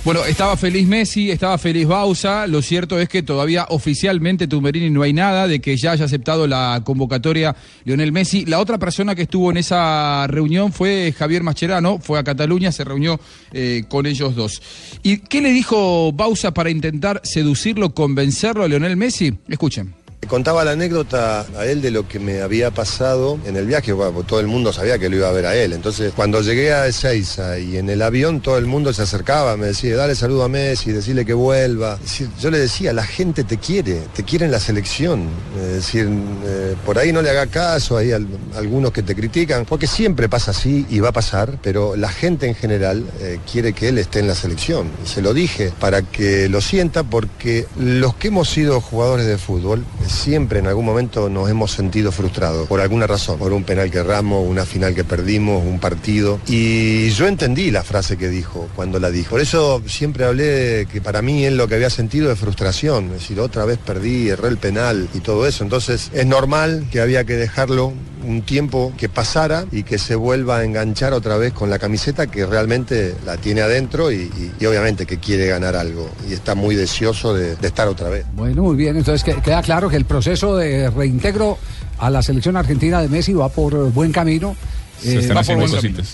Bueno, estaba feliz Messi, estaba feliz Bausa. Lo cierto es que todavía oficialmente Tumberini no hay nada de que ya haya aceptado la convocatoria Lionel Messi. La otra persona que estuvo en esa reunión fue Javier Mascherano, fue a Cataluña, se reunió eh, con ellos dos. ¿Y qué le dijo Bausa para intentar seducirlo, convencerlo a Lionel Messi? Escuchen. Contaba la anécdota a él de lo que me había pasado en el viaje, todo el mundo sabía que lo iba a ver a él. Entonces, cuando llegué a Ezeiza y en el avión todo el mundo se acercaba, me decía, dale saludo a Messi, decirle que vuelva. Yo le decía, la gente te quiere, te quiere en la selección. Es decir, eh, por ahí no le haga caso, hay al- algunos que te critican, porque siempre pasa así y va a pasar, pero la gente en general eh, quiere que él esté en la selección. Se lo dije para que lo sienta, porque los que hemos sido jugadores de fútbol, siempre en algún momento nos hemos sentido frustrados, por alguna razón, por un penal que erramos, una final que perdimos, un partido. Y yo entendí la frase que dijo cuando la dijo. Por eso siempre hablé de que para mí él lo que había sentido es frustración, es decir, otra vez perdí, erré el penal y todo eso. Entonces es normal que había que dejarlo un tiempo que pasara y que se vuelva a enganchar otra vez con la camiseta que realmente la tiene adentro y, obviamente que quiere ganar algo y está muy deseoso de, de estar otra vez. Bueno, muy bien. Entonces que- queda claro que el proceso de reintegro a la selección argentina de Messi va por buen camino. Se por camino.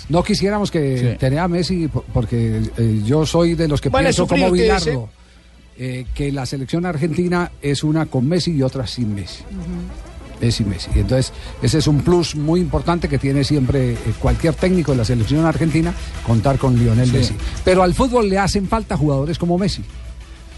No quisiéramos que Sí. tener a Messi por- porque eh, yo soy de los que pienso como Bilardo. eh, que la selección argentina es una con Messi y otra sin Messi. Messi, Messi. Y entonces, ese es un plus muy importante que tiene siempre eh, cualquier técnico de la selección argentina, contar con Lionel Sí. Messi. Pero al fútbol le hacen falta jugadores como Messi.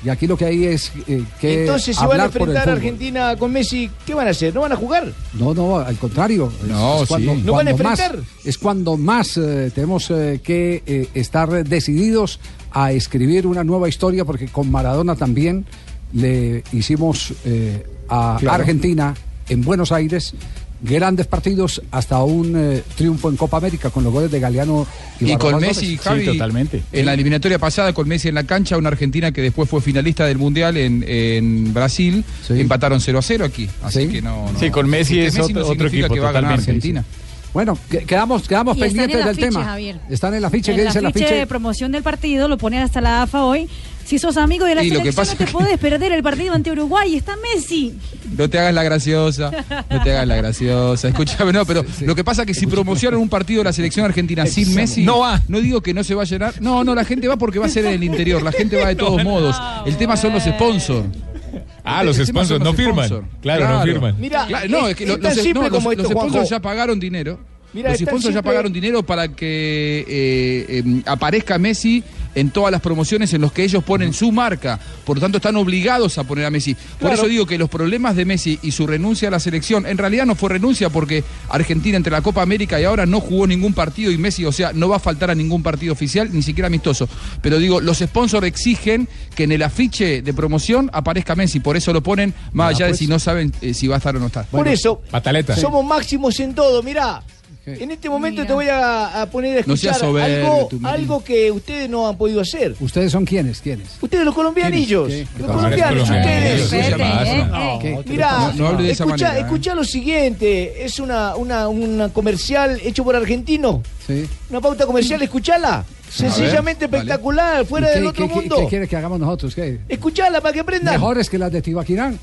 Y aquí lo que hay es eh, que Entonces, si van a hablar por el enfrentar a. Argentina con Messi, ¿qué van a hacer? ¿No van a jugar? No, no, al contrario. No, es cuando, sí. ¿No van a más, enfrentar? es cuando más eh, tenemos eh, que eh, estar decididos a escribir una nueva historia, porque con Maradona también le hicimos eh, a Claro. Argentina en Buenos Aires grandes partidos hasta un eh, triunfo en Copa América con los goles de Galeano y, Y con Messi. Javi, en la eliminatoria pasada, con Messi en la cancha, una Argentina que después fue finalista del Mundial en, en Brasil, empataron 0 a 0 aquí. Así que no, no- Sí, con Messi es no otro- otro significa equipo, que va a ganar totalmente. Argentina. Bueno, que- quedamos, quedamos Y están pendientes en el del tema. Javier. Están en el afiche, ¿qué dice el afiche afiche? de promoción del partido lo ponen hasta la AFA hoy. Si sos amigo de la Y selección, pasa no te que- podés perder el partido ante Uruguay. Está Messi. No te hagas la graciosa, no te hagas la graciosa. Escúchame, no, pero lo que pasa es que si promocionan un partido de la selección argentina sin Messi, no va. No digo que no se va a llenar. No, no, la gente va porque va a ser en el interior. La gente va de todos modos. El tema son los sponsors. Ah, los sponsors no firman. Claro, no firman. Mira, Claro, no, es- que es lo- tan los, simple no, los- como esto, los sponsors ya pagaron dinero. Mira, los sponsors ya pagaron dinero para que eh, eh, aparezca Messi en todas las promociones en los que ellos ponen su marca. Por lo tanto, están obligados a poner a Messi. Por Claro. eso digo que los problemas de Messi y su renuncia a la selección, en realidad no fue renuncia porque Argentina entre la Copa América y ahora no jugó ningún partido y Messi, o sea, no va a faltar a ningún partido oficial, ni siquiera amistoso. Pero digo, los sponsors exigen que en el afiche de promoción aparezca Messi. Por eso lo ponen, más Ah, allá de pues. si no saben eh, si va a estar o no estar. Por eso, Pataleta. somos máximos en todo. Mirá, en este momento te voy a, a poner a No escuchar soberbio, algo, tú, Merino. algo que ustedes no han podido hacer. ¿Ustedes son quiénes? ¿Quiénes? Ustedes los colombianillos. Los colombianos, ustedes. ¿eh? ¿Qué? Mira, No- escucha, ¿eh? escucha lo siguiente. Es una, una, una comercial hecho por argentino. Sí. Una pauta comercial, escuchala. Sencillamente ver, espectacular, fuera ¿Y del otro qué- mundo. ¿Qué quiere que hagamos nosotros? ¿Qué? Escuchala para que aprendan. ¿Mejores que las de Tibaquirán?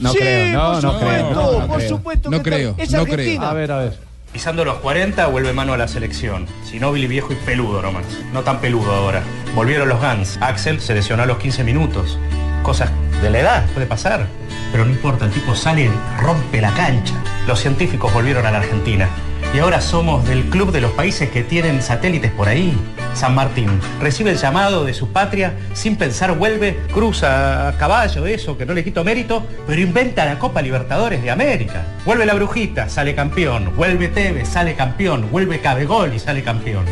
No Sí, creo, no, por no supuesto, creo, no, no por creo. supuesto No que creo, es no Argentina. creo. A ver, a ver. Pisando los 40 vuelve mano a la selección. Ginóbili viejo y peludo nomás. No tan peludo ahora. Volvieron los Guns. Axel se lesionó a los 15 minutos. Cosas de la edad, puede pasar. Pero no importa, el tipo sale y rompe la cancha. Los científicos volvieron a la Argentina. Y ahora somos del club de los países que tienen satélites por ahí. San Martín recibe el llamado de su patria, sin pensar vuelve, cruza a caballo, eso, que no le quito mérito, pero inventa la Copa Libertadores de América. Vuelve la Brujita, sale campeón. Vuelve Tevez, sale campeón. Vuelve Cabegol y sale campeón.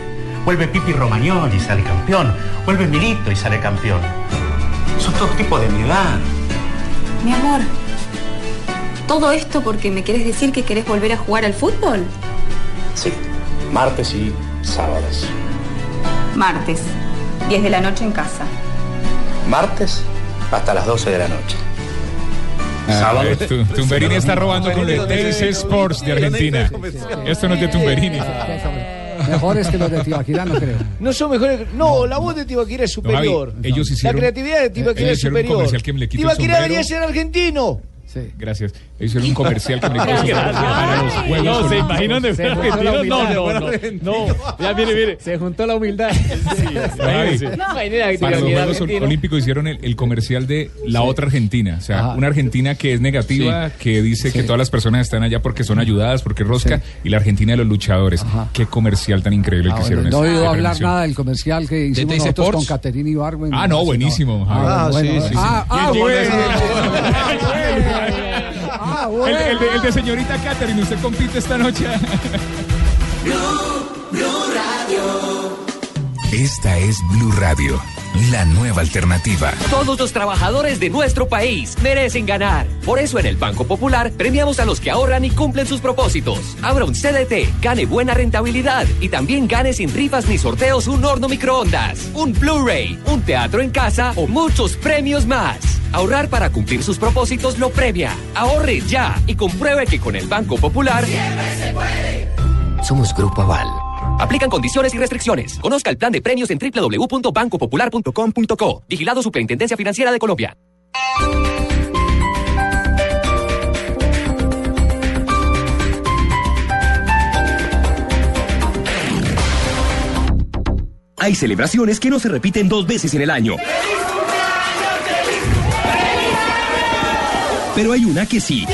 Vuelve Pipi Romagnoli y sale campeón. Vuelve Milito y sale campeón. Son todos tipos de mi edad. Mi amor, ¿todo esto porque me querés decir que querés volver a jugar al fútbol? Sí, martes y sábados. Martes, 10 de la noche en casa. Martes hasta las 12 de la noche. Ah, eh, tu- Tumberini está robando con el TS Sports de Argentina. Esto no es de Tumberini. Mejores que los de Tibaquirá, no creo. No son mejores. No, la voz de Tibaquirá es superior. Javi, ellos hicieron- La creatividad de Tibaquirá es superior. comercial que me le quito el Tibaquirá debería ser argentino. Gracias. Ellos hicieron un comercial que me quitó Gracias. para los Juegos No, se imaginan de Se verdad juntó la argentino. No, no, no. No, ya mire, mire. Se juntó la humildad. Javi, Imagínate, Para los Juegos. Olímpicos hicieron el, el comercial de la otra Argentina. O sea, una Argentina que es negativa, que dice que todas las personas están allá porque son ayudadas, porque rosca, y la Argentina de los luchadores. Qué comercial tan increíble que Ah, hicieron bueno, no he oído hablar prevención. nada del comercial que hicimos nosotros Sports? con Caterina Ibargüen. Ah, no, buenísimo. Ah, Ah, bueno. sí, sí, sí. Ah, ah, bueno. El, el de, el de señorita Catherine, ¿usted compite esta noche? Esta es Blue Radio, la nueva alternativa. Todos los trabajadores de nuestro país merecen ganar. Por eso en el Banco Popular premiamos a los que ahorran y cumplen sus propósitos. Abra un CDT, gane buena rentabilidad y también gane sin rifas ni sorteos un horno microondas, un Blu-ray, un teatro en casa o muchos premios más. Ahorrar para cumplir sus propósitos lo premia. Ahorre ya y compruebe que con el Banco Popular Somos Grupo Aval. Aplican condiciones y restricciones. Conozca el plan de premios en www.bancopopular.com.co. Vigilado Superintendencia Financiera de Colombia. Hay celebraciones que no se repiten dos veces en el año. Pero hay una que sí.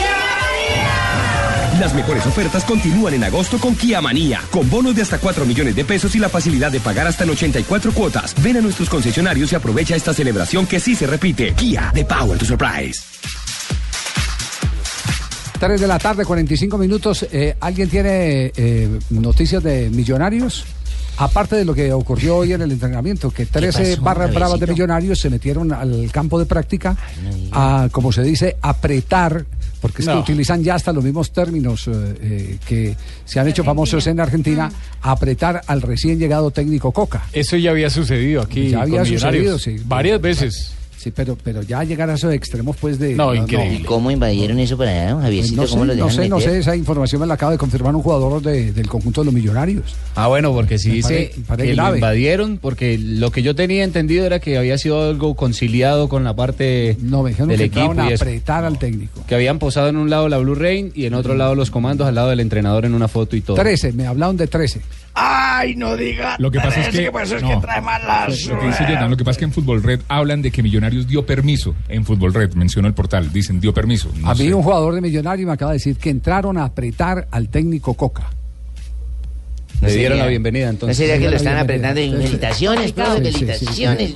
Las mejores ofertas continúan en agosto con Kia Manía, con bonos de hasta 4 millones de pesos y la facilidad de pagar hasta en 84 cuotas. Ven a nuestros concesionarios y aprovecha esta celebración que sí se repite. Kia, the power to surprise. 3 de la tarde, 45 minutos. Eh, ¿Alguien tiene eh, noticias de millonarios? Aparte de lo que ocurrió hoy en el entrenamiento, que 13 pasó, barras bravas de millonarios se metieron al campo de práctica a, como se dice, apretar, porque es que utilizan ya hasta los mismos términos eh, eh, que se han hecho famosos en Argentina, apretar al recién llegado técnico Coca. Eso ya había sucedido aquí. Ya había con sucedido, sí. Varias veces. Sí, pero, pero ya llegar a esos extremos, pues de. No, increíble. ¿Y cómo invadieron eso para allá, Pues Javiercito? no sé, ¿Cómo lo no sé, no sé, esa información me la acaba de confirmar un jugador de- del conjunto de los millonarios. Ah, bueno, porque sí Me dice pare- que lo invadieron, porque lo que yo tenía entendido era que había sido algo conciliado con la parte No, me dijeron del que equipo a apretar al técnico. Que habían posado en un lado la Blue Rain y en otro lado los comandos, al lado del entrenador en una foto y todo. 13, me hablaron de 13. Ay, no diga. Lo que pasa es que- por eso es no. que trae mala Lo que dice. Jonathan, lo que pasa es que en Fútbol Red hablan de que Millonarios dio permiso. En Fútbol Red, mencionó el portal, dicen dio permiso. No a mí sé. un jugador de millonario me acaba de decir que entraron a apretar al técnico Coca. Le dieron la bienvenida ¿No entonces. sería que lo están bienvenida. apretando en meditaciones, profe? Meditaciones.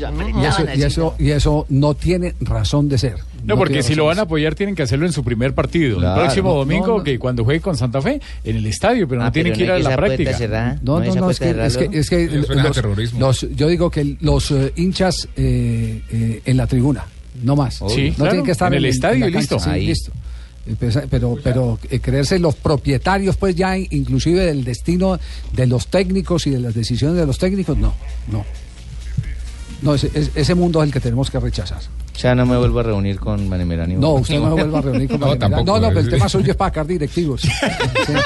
Y eso, y, no tiene razón de ser. No, porque si lo van a apoyar tienen que hacerlo en su primer partido. Claro. el próximo No, domingo, no, no. que cuando juegue con Santa Fe, en el estadio, pero no Ah, tienen pero que ir no a la práctica. No, No, no, no, es que, es que, es que los, terrorismo. los- yo digo que los eh, hinchas eh, eh, en la tribuna, no más. Sí, no claro, tienen que estar en el estadio la y listo. cancha, sí, Ahí. listo. Eh, pues, Pero, pero eh, creerse los propietarios, pues ya in- inclusive del destino de los técnicos y de las decisiones de los técnicos, no, no. No, ese, es- ese mundo es el que tenemos que rechazar. Ya no me vuelvo a reunir con Manemerani. No, usted no me vuelva a reunir con No, tampoco, No, no, pero el es- tema suyo es para sacar directivos. Sí.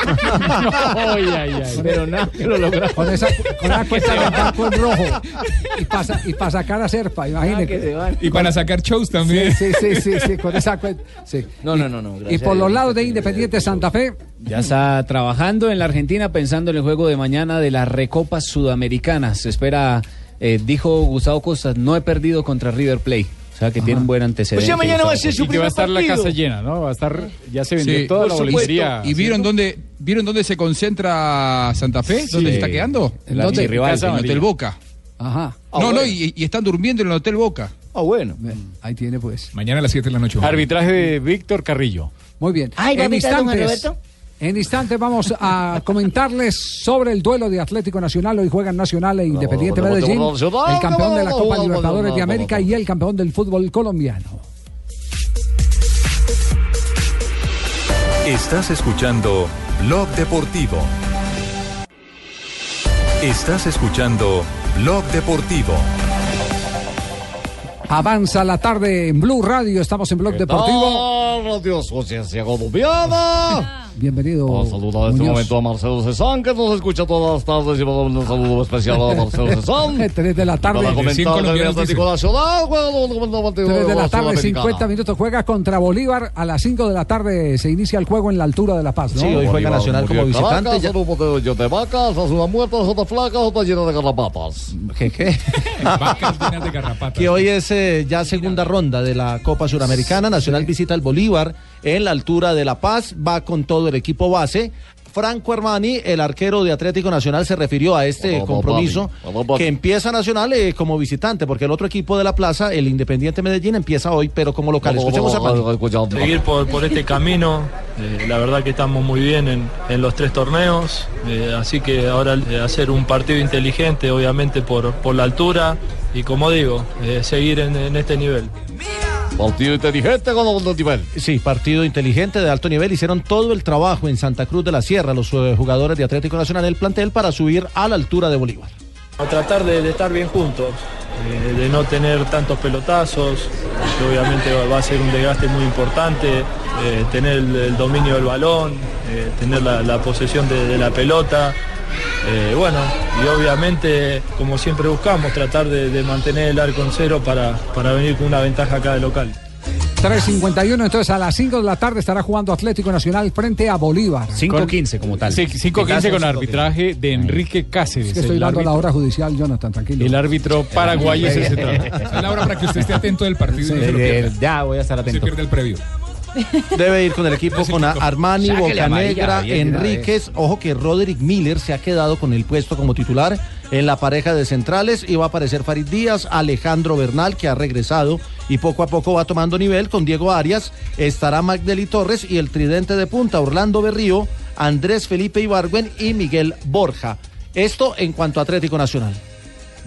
Ay, ay, ay. Pero nada, que lo logramos. Con esa, con la cuenta de banco en rojo. Y para y pa sacar a Serpa, imagínate. Y para sacar shows también. Sí, sí, sí, sí, sí, con esa cuenta. Sí. No, no, no, no. Y por los lados de Independiente Santa Fe, Ya está trabajando en la Argentina pensando en el juego de mañana de las Recopas Sudamericanas. Se espera, eh, dijo Gustavo Costas, no he perdido contra River Plate. O sea que tiene un buen antecedente. O sea, mañana va a ser su Y que va a estar la casa llena, ¿no? Va a estar, ya se vendió Sí, toda por la boletería. ¿Y vieron dónde, vieron dónde se concentra Santa Fe? ¿Dónde se está quedando? En la ¿Dónde? En el. Hotel Boca. ajá. no, no, y, y están durmiendo en el Hotel Boca. Ah, bueno. Ahí tiene pues. Mañana a las 7 de la noche. Arbitraje de Víctor Carrillo. Muy bien. Ay, ¿va a en Juan instantes, Roberto? En instantes vamos a comentarles sobre el duelo de Atlético Nacional. Hoy juegan Nacional e Independiente Medellín, el campeón de la Copa Libertadores de América y el campeón del fútbol colombiano. Estás escuchando Blog Deportivo. Estás escuchando Blog Deportivo. Avanza la tarde en Blue Radio, estamos en Blog Deportivo. Radio Sociedad Colombiana. Bienvenido. saludo en este momento a Marcelo Cezán, que nos escucha todas las tardes. Y un saludo especial a Marcelo Cezán. 3 de la tarde. Para comentar el Atlético Nacional juega el 3 de la tarde, 50 minutos, juega contra Bolívar. A las 5 de la tarde se inicia el juego en la altura de La Paz, ¿no? Sí, hoy juega Nacional como visitante. Un grupo de, de vacas, una muerta, otra flaca, otra llena de garrapatas. ¿Qué, qué? Que hoy es eh, ya segunda ronda de la Copa Suramericana. Nacional visita el Bolívar en la altura de La Paz. Va con todo el equipo base. Franco Armani, el arquero de Atlético Nacional, se refirió a este Vamos, compromiso. Vamos, que empieza Nacional eh, como visitante, porque el otro equipo de la plaza, el Independiente Medellín, empieza hoy, pero como local. Escuchemos a seguir por, por este camino. eh, la verdad que estamos muy bien en, en los tres torneos, eh, así que ahora eh, hacer un partido inteligente, obviamente por, por la altura y como digo, eh, seguir en, en este nivel. Partido inteligente con alto nivel. Sí, partido inteligente de alto nivel. Hicieron todo el trabajo en Santa Cruz de la Sierra, los eh, jugadores de Atlético Nacional, el plantel, para subir a la altura de Bolívar. A tratar de, de estar bien juntos, eh, de no tener tantos pelotazos, que obviamente va, va a ser un desgaste muy importante, eh, tener el, el dominio del balón, eh, tener la, la posesión de, de la pelota. Eh, bueno, y obviamente, como siempre buscamos, tratar de, de mantener el arco en cero para, para venir con una ventaja acá de local. 3.51, entonces a las 5 de la tarde estará jugando Atlético Nacional frente a Bolívar. 5-15 como tal. Sí, 5-15 con arbitraje de Enrique Cáceres. Es que estoy el dando la árbitro- hora judicial, Jonathan, tranquilo. El árbitro paraguayo es central. Es la hora para que usted esté atento del partido y no se lo ya voy a estar Se atento. pierde el previo. Debe ir con el equipo con Armani, amarilla, Bocanegra, Enríquez. Ojo que Roderick Miller se ha quedado con el puesto como titular en la pareja de centrales y va a aparecer Farid Díaz, Alejandro Bernal, que ha regresado y poco a poco va tomando nivel con Diego Arias. Estará Magdeli Torres y el tridente de punta, Orlando Berrío, Andrés Felipe Ibargüen y Miguel Borja. Esto en cuanto a Atlético Nacional.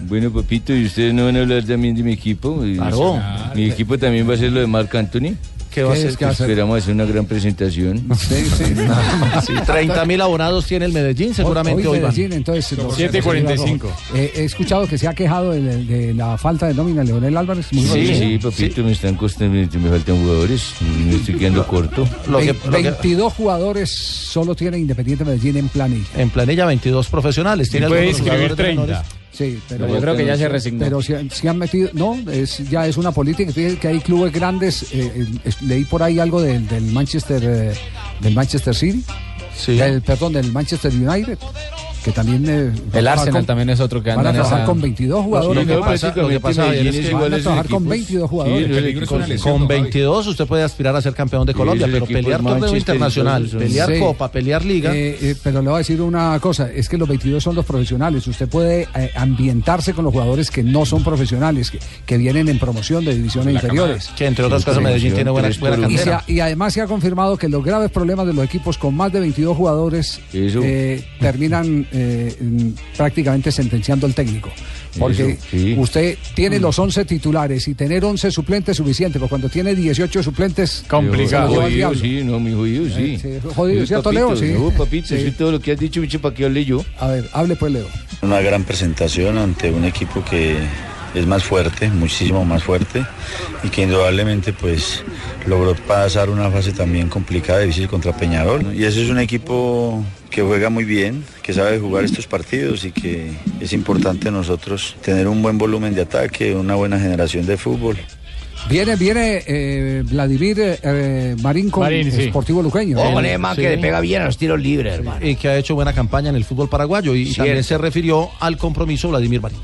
Bueno, papito, ¿y ustedes no van a hablar también de mi equipo? Claro. Mi equipo también va a ser lo de Marc Anthony. ¿Qué va a hacer? Pues Esperamos hacer una gran presentación. Sí, sí, nada más. 30 mil abonados tiene el Medellín, seguramente hoy, van. Medellín, entonces, los- 7:45. Eh, he escuchado que se ha quejado de, de- la falta de nómina Leonel Álvarez. Muy Sí, bien. sí, papito, me están costando, me faltan jugadores, me estoy quedando corto. Ve- 22 jugadores solo tiene Independiente Medellín en planilla. En planilla 22 profesionales. Tiene puede inscribir jugadores de 30. menores. Sí, pero, Pero yo creo que ya se resignó. Pero si, si han metido, no, es, ya es una política. Que hay clubes grandes. eh, eh, leí por ahí algo del, del Manchester, eh, del Manchester City, del, perdón, del Manchester United, que también eh, a El Arsenal con- también es otro que van anda a en trabajar esa- con 22 jugadores. Lo que pasa, lo que pasa, es que van a trabajar con 22 jugadores. Con, con 22 usted puede aspirar a ser campeón de Colombia, esos pero pelear torneo internacional, pelear Sí. Copa, pelear Liga. Eh, eh, pero le voy a decir una cosa, es que los 22 son los profesionales. Usted puede eh, ambientarse con los jugadores que no son profesionales, que, que vienen en promoción de divisiones La inferiores. Que entre otras cosas Medellín tiene buena, buena cantera. y además se ha confirmado que los graves problemas de los equipos con más de 22 jugadores eh, terminan eh, mm, prácticamente sentenciando al técnico. Porque Eso, sí. usted tiene los 11 titulares y tener 11 suplentes es suficiente, pero cuando tiene 18 suplentes... al Jodido, sí, no, mi jodido, sí. Eh, sí, jodido, Sí, ¿cierto, papito, Leo? Sí. No, papito, Sí. todo lo que has dicho, bicho, ¿para qué hable yo? A ver, hable pues, Leo. Una gran presentación ante un equipo que es más fuerte, muchísimo más fuerte y que indudablemente pues logró pasar una fase también complicada, difícil contra Peñarol. Y ese es un equipo que juega muy bien, que sabe jugar estos partidos y que es importante nosotros tener un buen volumen de ataque, una buena generación de fútbol. Viene, viene eh, Vladimir eh, Marín con Marín, sí. Sportivo Luqueño. Hombre, man, que le pega bien a los tiros libres, hermano. Y que ha hecho buena campaña en el fútbol paraguayo. Y Cierto. también se refirió al compromiso Vladimir Marín.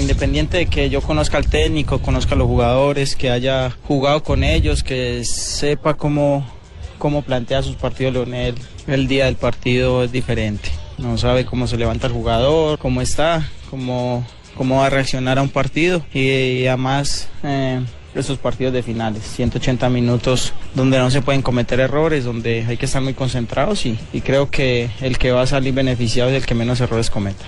Independiente de que yo conozca al técnico, conozca a los jugadores, que haya jugado con ellos, que sepa cómo, cómo plantea sus partidos Leonel, el día del partido es diferente. No sabe cómo se levanta el jugador, cómo está, cómo, cómo va a reaccionar a un partido y, además eh, esos partidos de finales, 180 minutos donde no se pueden cometer errores, donde hay que estar muy concentrados y creo que el que va a salir beneficiado es el que menos errores cometa.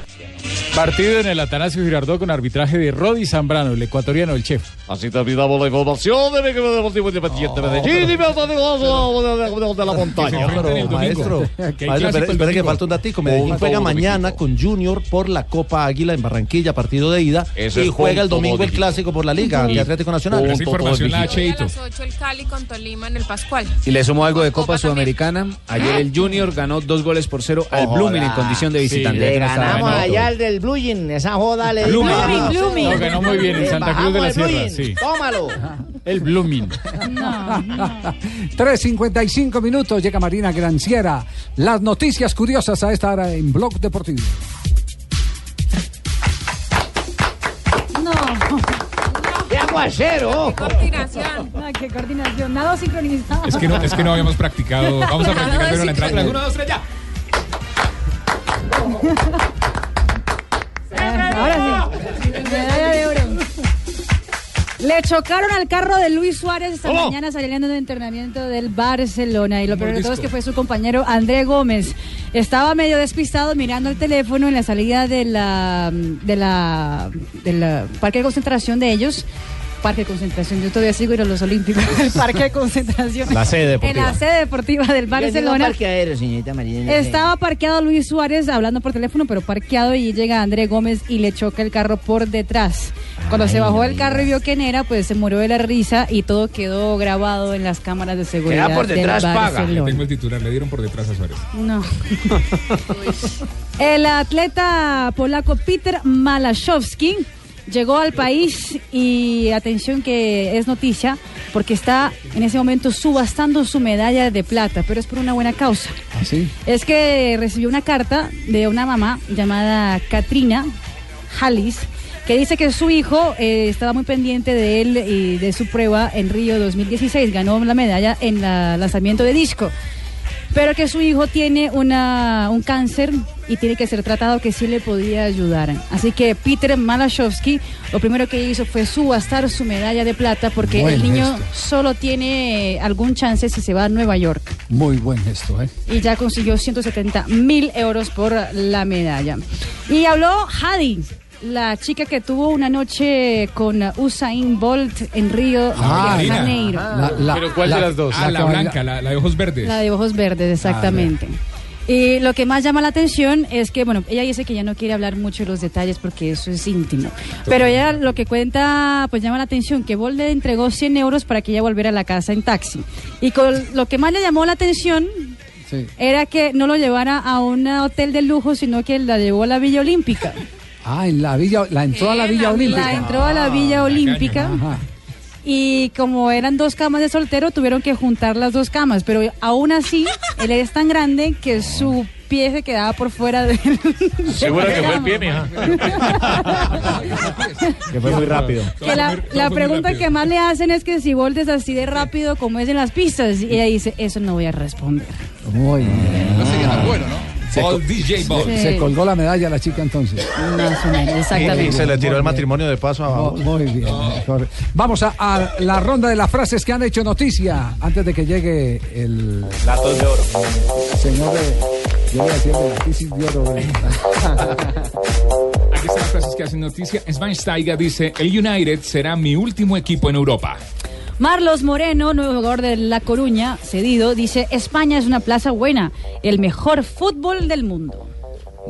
Partido en el Atanasio Girardot con arbitraje de Rodi Zambrano, el ecuatoriano, el chef. Así terminamos la información de mi equipo deportivo independiente Medellín y me de de la montaña. Pero, maestro, espere, que falta un datico. Medellín juega mañana con Junior por la Copa Águila en Barranquilla, partido de ida. Y juega el domingo el clásico por la Liga ante Atlético Nacional. Esa información la a las 8 el Cali con Tolima en el Pascual. Y le sumo algo de Copa Sudamericana. Ayer el Junior ganó dos goles por cero al Blooming en condición de visitante. Le ganamos allá al del Blue Jean, esa joda le Blooming. dimos. Blooming, Blooming. No, ganó muy bien en Santa Cruz de la el Sierra, sí. Tómalo. El Blooming. 3.55 minutos, llega Marina Granciera. Las noticias curiosas a esta hora en Blog Deportivo. No. ¡Qué aguacero! Coordinación. Ay, qué coordinación. Nada sincronizado. Es que no, es que no habíamos practicado. Vamos a practicar primero la entrada. Uno, dos, tres, ya. Le chocaron al carro de Luis Suárez esta ¿Cómo? mañana saliendo del entrenamiento del Barcelona. Y lo peor de todo es que fue su compañero André Gómez. Estaba medio despistado mirando el teléfono en la salida de la, de la, de la parque de concentración de ellos. Parque de concentración, yo todavía sigo ir a los Olímpicos, el parque de concentración. La sede En deportiva. la sede deportiva del Barcelona. parque aéreo, señorita Marina. Estaba parqueado Luis Suárez hablando por teléfono, pero parqueado y llega André Gómez y le choca el carro por detrás. Cuando se bajó del carro y vio quién era, pues se murió de la risa y todo quedó grabado en las cámaras de seguridad por detrás, del paga. Tengo el titular, le dieron por detrás a Suárez. No. El atleta polaco Peter Malachowski llegó al país y atención que es noticia porque está en ese momento subastando su medalla de plata, pero es por una buena causa. ¿Así? Es que recibió una carta de una mamá llamada Katrina Hallis que dice que su hijo eh, estaba muy pendiente de él y de su prueba en Río 2016. Ganó la medalla en el lanzamiento de disco. Pero que su hijo tiene una, un cáncer y tiene que ser tratado que sí le podía ayudar. Así que Peter Malachowski lo primero que hizo fue subastar su medalla de plata porque Buen el niño gesto. solo tiene algún chance si se va a Nueva York Muy buen gesto, ¿eh? y ya consiguió 170 mil euros por la medalla. Y habló Hadi, la chica que tuvo una noche con Usain Bolt en Río Ah, de. Janeiro. Ah, la- ¿Pero cuál de la- las dos? Ah, la baila- blanca, la, la de ojos verdes. La de ojos verdes, exactamente. Y lo que más llama la atención es que, bueno, ella dice que ya no quiere hablar mucho de los detalles porque eso es íntimo. Pero ella lo que cuenta, pues llama la atención, que Bolt le entregó 100 euros para que ella volviera a la casa en taxi. Y con lo que más le llamó la atención Sí. era que no lo llevara a un hotel de lujo, sino que la llevó a la Villa Olímpica. Ah, en la villa, la entró a la Villa Olímpica. La entró a la Villa Olímpica. Ajá. Y como eran dos camas de soltero, tuvieron que juntar las dos camas. Pero aún así, él es tan grande que su pie se quedaba por fuera del. Seguro de que fue el pie, mija. que fue muy rápido. Que la, la pregunta que más le hacen es que si Bolt es así de rápido como es en las pistas. Y ella dice, eso no voy a responder. Muy bien. No sería tan bueno, ¿no? Se, All co- DJ Ball. se- Sí. se colgó la medalla la chica entonces. Más o menos, exactamente. Y se le tiró el matrimonio de paso abajo. Muy bien. corre- Vamos a, a la ronda de las frases que han hecho noticia antes de que llegue el Latos de oro. señor de. Yo voy a decir de la crisis de oro. Aquí están las frases que hacen noticia. Schweinsteiger dice, el United será mi último equipo en Europa. Marlos Moreno, nuevo jugador de La Coruña, cedido, dice, España es una plaza buena, el mejor fútbol del mundo.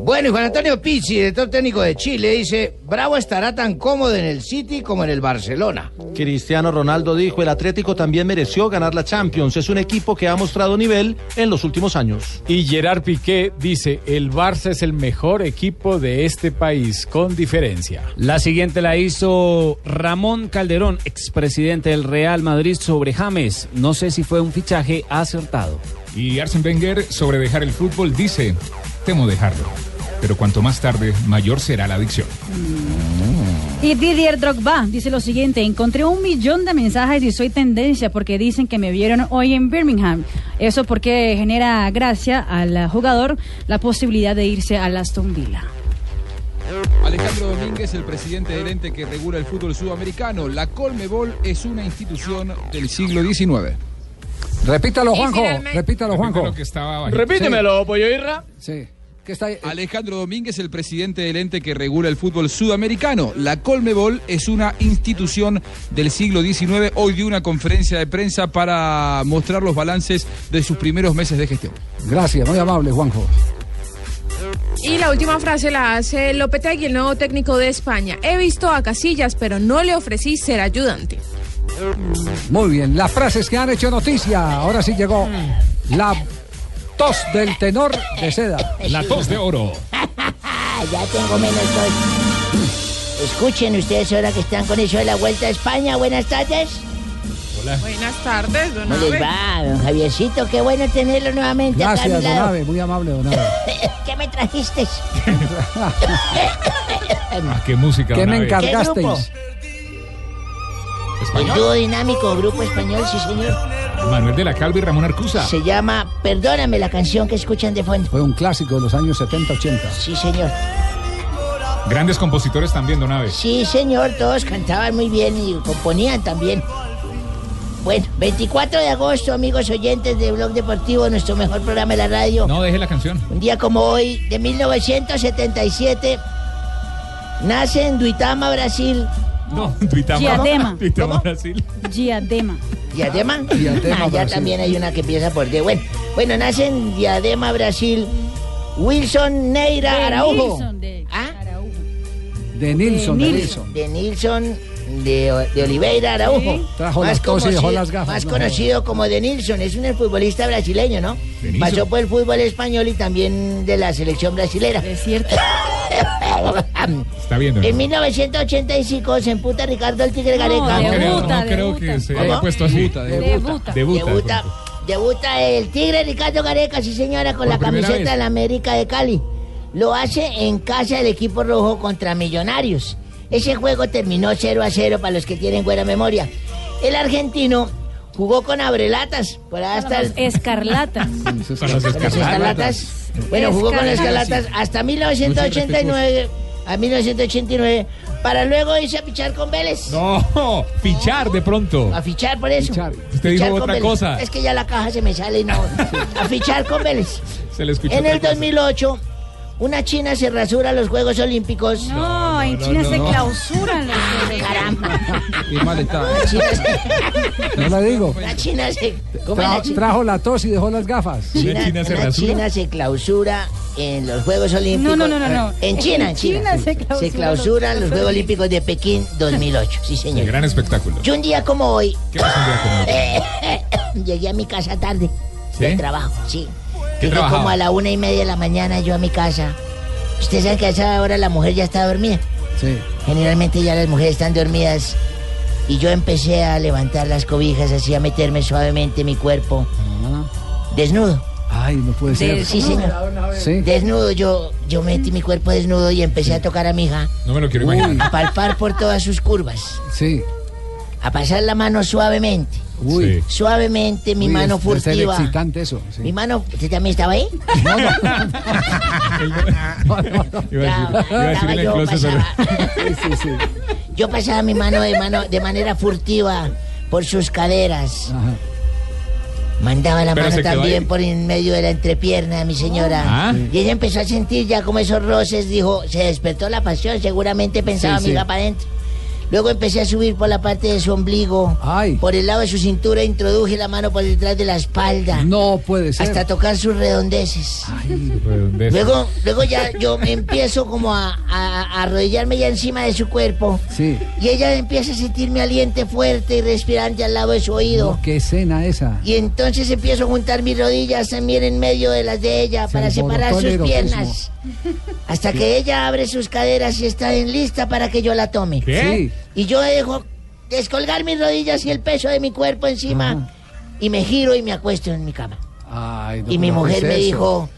Bueno, y Juan Antonio Pizzi, director técnico de Chile, dice, Bravo estará tan cómodo en el City como en el Barcelona. Cristiano Ronaldo dijo, el Atlético también mereció ganar la Champions. Es un equipo que ha mostrado nivel en los últimos años. Y Gerard Piqué dice, el Barça es el mejor equipo de este país, con diferencia. La siguiente la hizo Ramón Calderón, expresidente del Real Madrid, sobre James. No sé si fue un fichaje acertado. Y Arsene Wenger, sobre dejar el fútbol, dice, temo dejarlo. Pero cuanto más tarde, mayor será la adicción. Y Didier Drogba dice lo siguiente, encontré un millón de mensajes y soy tendencia porque dicen que me vieron hoy en Birmingham. Eso porque genera gracia al jugador la posibilidad de irse al Aston Villa. Alejandro Domínguez, el presidente del ente que regula el fútbol sudamericano. La Colmebol es una institución del siglo XIX. Repítalo, Juanjo. Repítalo, Juanjo. Repítemelo, pollo irra. Sí. ¿Qué está ahí? Alejandro Domínguez, el presidente del ente que regula el fútbol sudamericano. La Colmebol es una institución del siglo XIX. Hoy dio una conferencia de prensa para mostrar los balances de sus primeros meses de gestión. Gracias, muy amable, Juanjo. Y la última frase la hace Lopetegui, el nuevo técnico de España. He visto a Casillas, pero no le ofrecí ser ayudante. Muy bien, las frases que han hecho noticia. Ahora sí llegó la tos del tenor de seda. La tos de oro. ya tengo menos dos. Escuchen ustedes ahora que están con eso de la Vuelta a España. Buenas tardes. Buenas tardes, don ¿Cómo les va, don Javiercito? Qué bueno tenerlo nuevamente acá a Gracias, don. Abe, muy amable, don Abe. ¿Qué me trajiste? Ah, qué música. ¿Qué don me encargasteis? El dúo dinámico, grupo español, sí señor. Manuel de la Calva y Ramón Arcusa. Se llama Perdóname la canción que escuchan de fondo. Fue un clásico de los años 70-80. Sí señor. Grandes compositores también, Don Abe. Sí señor, todos cantaban muy bien y componían también. Bueno, 24 de agosto, amigos oyentes de Blog Deportivo, nuestro mejor programa de la radio. No, deje la canción. Un día como hoy, de 1977, nace en Duitama, Brasil. No, Duitama. Diadema. Duitama, Brasil. Diadema. ¿Diadema? Diadema, Ah, ya Brasil. también hay una que empieza por D. Bueno, bueno, nace en Diadema, Brasil. Wilson Neira De Araujo. Nilsson, de ¿Ah? Araujo. De Nilsson, de Nilsson. Nilsson. De Nilsson de, de Oliveira Araujo. Trajo las tos y dejó conocido- las gafas, más no conocido como de Nilsson. Es un futbolista brasileño, ¿no? Pasó por el fútbol español y también de la selección brasilera. Es cierto. Está bien, Don En Abe. 1985 se emputa Ricardo el Tigre No, Gareca. No creo, Debuta, no creo debuta. que se ¿Cómo? haya puesto así. Debuta, Debuta. Debuta. de Debuta, pronto. debuta el Tigre Ricardo Gareca, sí señora, con Por la camiseta vez. de la América de Cali. Lo hace en casa del equipo rojo contra Millonarios. Ese juego terminó 0 a 0 para los que tienen buena memoria. El argentino jugó con Abrelatas, por hasta las con las escarlatas. escarlatas. Bueno, jugó con las Escarlatas. escarlatas hasta 1989, a 1989, para luego irse a fichar con Vélez. No, fichar de pronto. A fichar por eso. Fichar. Usted dijo Fichar con otra Vélez. cosa. Es que ya la caja se me sale y no. A fichar con Vélez. Se le escuchó En el cosa. 2008, una china se rasura los Juegos Olímpicos. No, en China se clausuran los juegos. Caramba. Qué mal está. La china se, No le digo. la china se, ¿cómo es Tra- la china? trajo la tos y dejó las gafas. Una china se una rasura. china se clausura en los Juegos Olímpicos. No, no, no, no, no. En China, en China. se clausuran Se clausuran los Juegos Olímpicos de Pekín 2008. Sí, señor. gran espectáculo. Yo un día como hoy ¿Qué pasó un día como hoy? llegué a mi casa tarde ¿Sí? del trabajo, sí. ¿Qué Llegué trabajaba? como a la una y media de la mañana yo a mi casa. Ustedes saben que a esa hora la mujer ya está dormida. Sí. Generalmente ya las mujeres están dormidas. Y yo empecé a levantar las cobijas, así a meterme suavemente mi cuerpo. Desnudo. Ay, no puede ser. Sí, señor. Sí. Desnudo, yo, yo metí mi cuerpo desnudo y empecé a tocar a mi hija. No me lo quiero imaginar. A palpar por todas sus curvas. Sí. A pasar la mano suavemente. Uy. Sí. Suavemente mi Uy, mano es- furtiva. excitante eso. sí. Mi mano, ¿usted también estaba ahí? En el yo, pasaba. Sí, sí, sí. Yo pasaba mi mano de, mano de manera furtiva por sus caderas. Ajá. Mandaba la Pero mano también por en medio de la entrepierna de mi señora. Ah. Y ella empezó a sentir ya como esos roces, dijo, se despertó la pasión, seguramente pensaba Sí, mi sí. para adentro. Luego empecé a subir por la parte de su ombligo, Ay. por el lado de su cintura, introduje la mano por detrás de la espalda, No puede ser. hasta tocar sus redondeces. Redondez. Luego, luego ya yo me empiezo como a, a- a arrodillarme ya encima de su cuerpo. Sí. Y ella empieza a sentir mi aliente fuerte y respirante al lado de su oído. No, qué escena esa. Y entonces empiezo a juntar mis rodillas también en medio de las de ella Se para separar sus piernas. Hasta que ella abre sus caderas y está en lista para que yo la tome. ¿Qué? Y yo dejo descolgar mis rodillas y el peso de mi cuerpo encima. Y me giro y me acuesto en mi cama. Ay, no, y mi ¿cómo mujer es me dijo...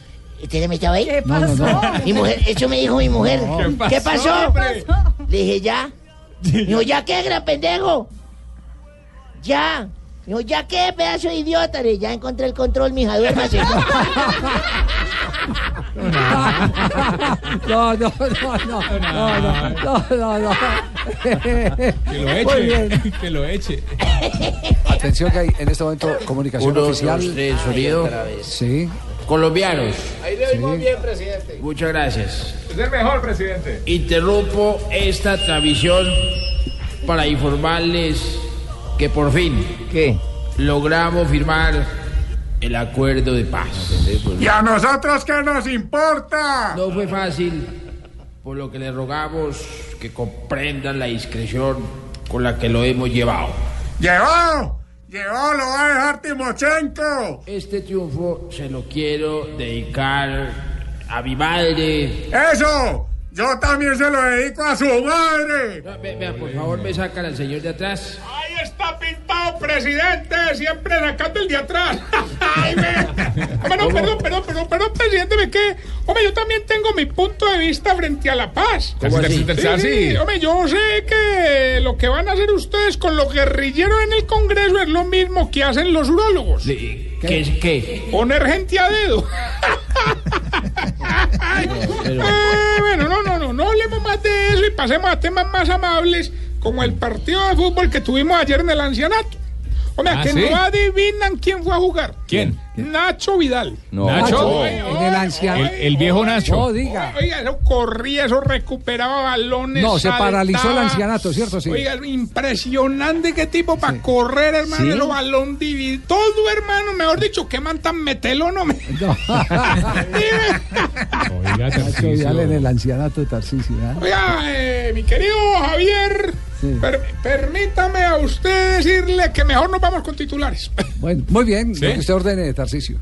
¿Usted me estaba ahí? ¿Qué No, no, pasó? no. Mi mujer, eso me dijo mi mujer. No. ¿Qué ¿Qué pasó? Le dije, ya. Dijo, ¿ya qué, gran pendejo? Ya. Dijo, ¿ya qué, pedazo de idiota? Le dije, ya encontré el control, mija, duérmase. No, no, no, no. No, no, no, Que lo eche. Que lo eche. Atención que hay en este momento comunicación Uno, oficial. Dos, sonido. Sí. Colombianos. Ahí le oímos bien, presidente. Muchas gracias. Es el mejor, presidente. Interrumpo esta transmisión para informarles que por fin. ¿Qué? Logramos firmar el acuerdo de paz. ¿Y a nosotros qué nos importa? No fue fácil, por lo que les rogamos que comprendan la discreción con la que lo hemos llevado. ¡Llevó! ¡Llevó! ¡Lo va a dejar Timochenko! Este triunfo se lo quiero dedicar a mi madre. ¡Eso! Yo también se lo dedico a su madre. Vea, por favor, me sacan al señor de atrás. Está pintado, presidente, siempre sacando el de atrás. Ay. Hombre, no, perdón, perdón, perdón, perdón, presidente, ve que, hombre, yo también tengo mi punto de vista frente a la paz. ¿Cómo así? Sí, sí, hombre, yo sé que lo que van a hacer ustedes con los guerrilleros en el Congreso es lo mismo que hacen los urólogos. ¿Qué? es- ¿Qué? Poner gente a dedo. Eh, bueno, no, no, no, no hablemos más de eso y pasemos a temas más amables como el partido de fútbol que tuvimos ayer en el ancianato. Hombre, Ah, que ¿sí? no adivinan quién fue a jugar. ¿Quién? Nacho Vidal. Nacho. Oye, En el anciano. El, el viejo Nacho. No, diga. Oiga, eso corría, eso recuperaba balones. No, se paralizó el ancianato, ¿cierto? Sí. Oiga, impresionante qué tipo para correr, hermano. ¿Sí? El balón dividido. Todo, hermano, mejor dicho, qué man tan metelo, no me. Nacho Vidal en el ancianato de Tarcisio. ¿eh? Oiga, eh, mi querido Javier, per- permítame a usted decirle que mejor nos vamos con titulares. Bueno, muy bien, lo que usted ordene, Tarcisio.